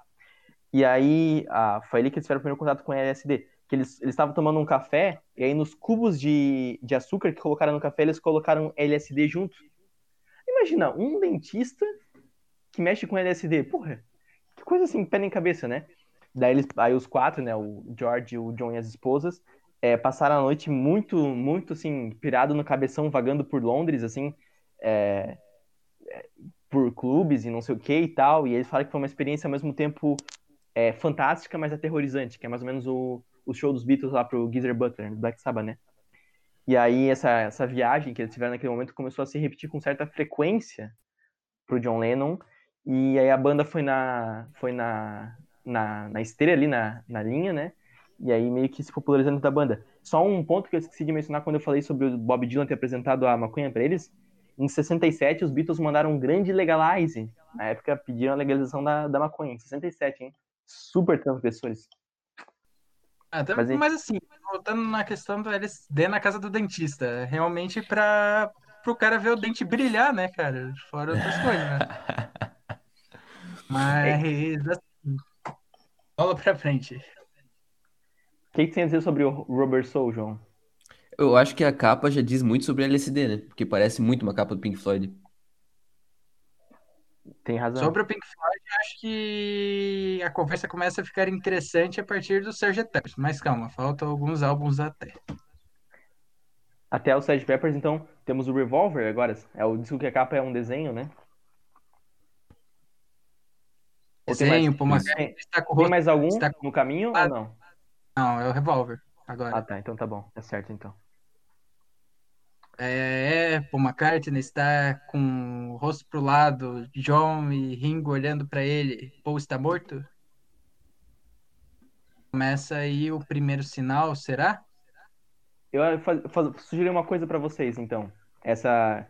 A: E aí, ah, foi ali que eles tiveram o primeiro contato com o LSD. Que eles estavam tomando um café, e aí nos cubos de, de açúcar que colocaram no café, eles colocaram LSD junto. Imagina, um dentista que mexe com LSD. Porra, que coisa assim, pé nem cabeça, né? Daí eles, aí os quatro, né? O George, o John e as esposas, é, passaram a noite muito, muito, assim, pirado no cabeção, vagando por Londres, assim, é, é, por clubes e não sei o que e tal. E eles falam que foi uma experiência ao mesmo tempo é, fantástica, mas aterrorizante, que é mais ou menos o, o show dos Beatles lá pro Geezer Butler, do Black Sabbath, né? E aí essa, essa viagem que eles tiveram naquele momento começou a se repetir com certa frequência pro John Lennon. E aí a banda foi na, foi na, na, na esteira ali, na, na linha, né? E aí meio que se popularizando da banda. Só um ponto que eu esqueci de mencionar quando eu falei sobre o Bob Dylan ter apresentado a maconha para eles. Em 67, os Beatles mandaram um grande legalize. Na época, pediram a legalização da, da maconha. Em 67, hein? Super transgressores.
C: Ah, tá, mas, mas, assim, voltando na questão do LSD na casa do dentista, realmente para o cara ver o dente brilhar, né, cara? Fora outras coisas, né? Mas, assim, bola pra frente.
A: O que, que tem a dizer sobre o Robert Soul, João?
B: Eu acho que a capa já diz muito sobre LSD, né? Porque parece muito uma capa do Pink Floyd.
A: Tem razão.
C: Sobre o Pink Floyd, acho que a conversa começa a ficar interessante a partir do Sgt. Peppers. Mas calma, faltam alguns álbuns até.
A: Até o Sgt. Peppers, então, temos o Revolver agora. É o disco que a capa é um desenho, né?
C: Desenho, pô, mas tem,
A: tem mais algum está... no caminho ah, ou não?
C: Não, é o Revolver agora.
A: Ah, tá, então tá bom. É certo, então.
C: É, é, Paul McCartney está com o rosto pro lado, John e Ringo olhando para ele. Paul está morto? Começa aí o primeiro sinal, será?
A: Eu sugeri uma coisa para vocês, então. Essa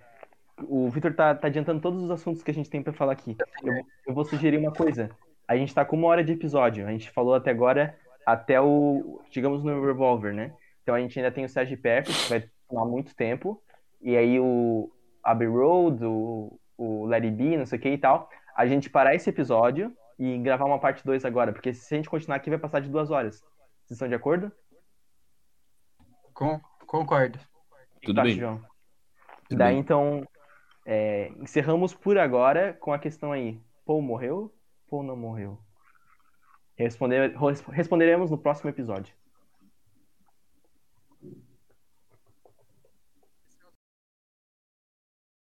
A: o Victor tá, tá, adiantando todos os assuntos que a gente tem para falar aqui. Eu, eu, vou sugerir uma coisa. A gente tá com uma hora de episódio. A gente falou até agora, até o, digamos, no Revolver, né? Então a gente ainda tem o Sérgio Peppers, que vai tomar muito tempo. E aí o Abbey Road, o, o Let It Be, não sei o que e tal. A gente parar esse episódio e gravar uma parte 2 agora, porque se a gente continuar aqui vai passar de duas horas. Vocês estão de acordo?
C: Com, concordo.
B: Tudo tá, bem. João?
A: Tudo Daí bem. então é, encerramos por agora com a questão aí. Paul morreu? Paul não morreu? Responder, responderemos no próximo episódio.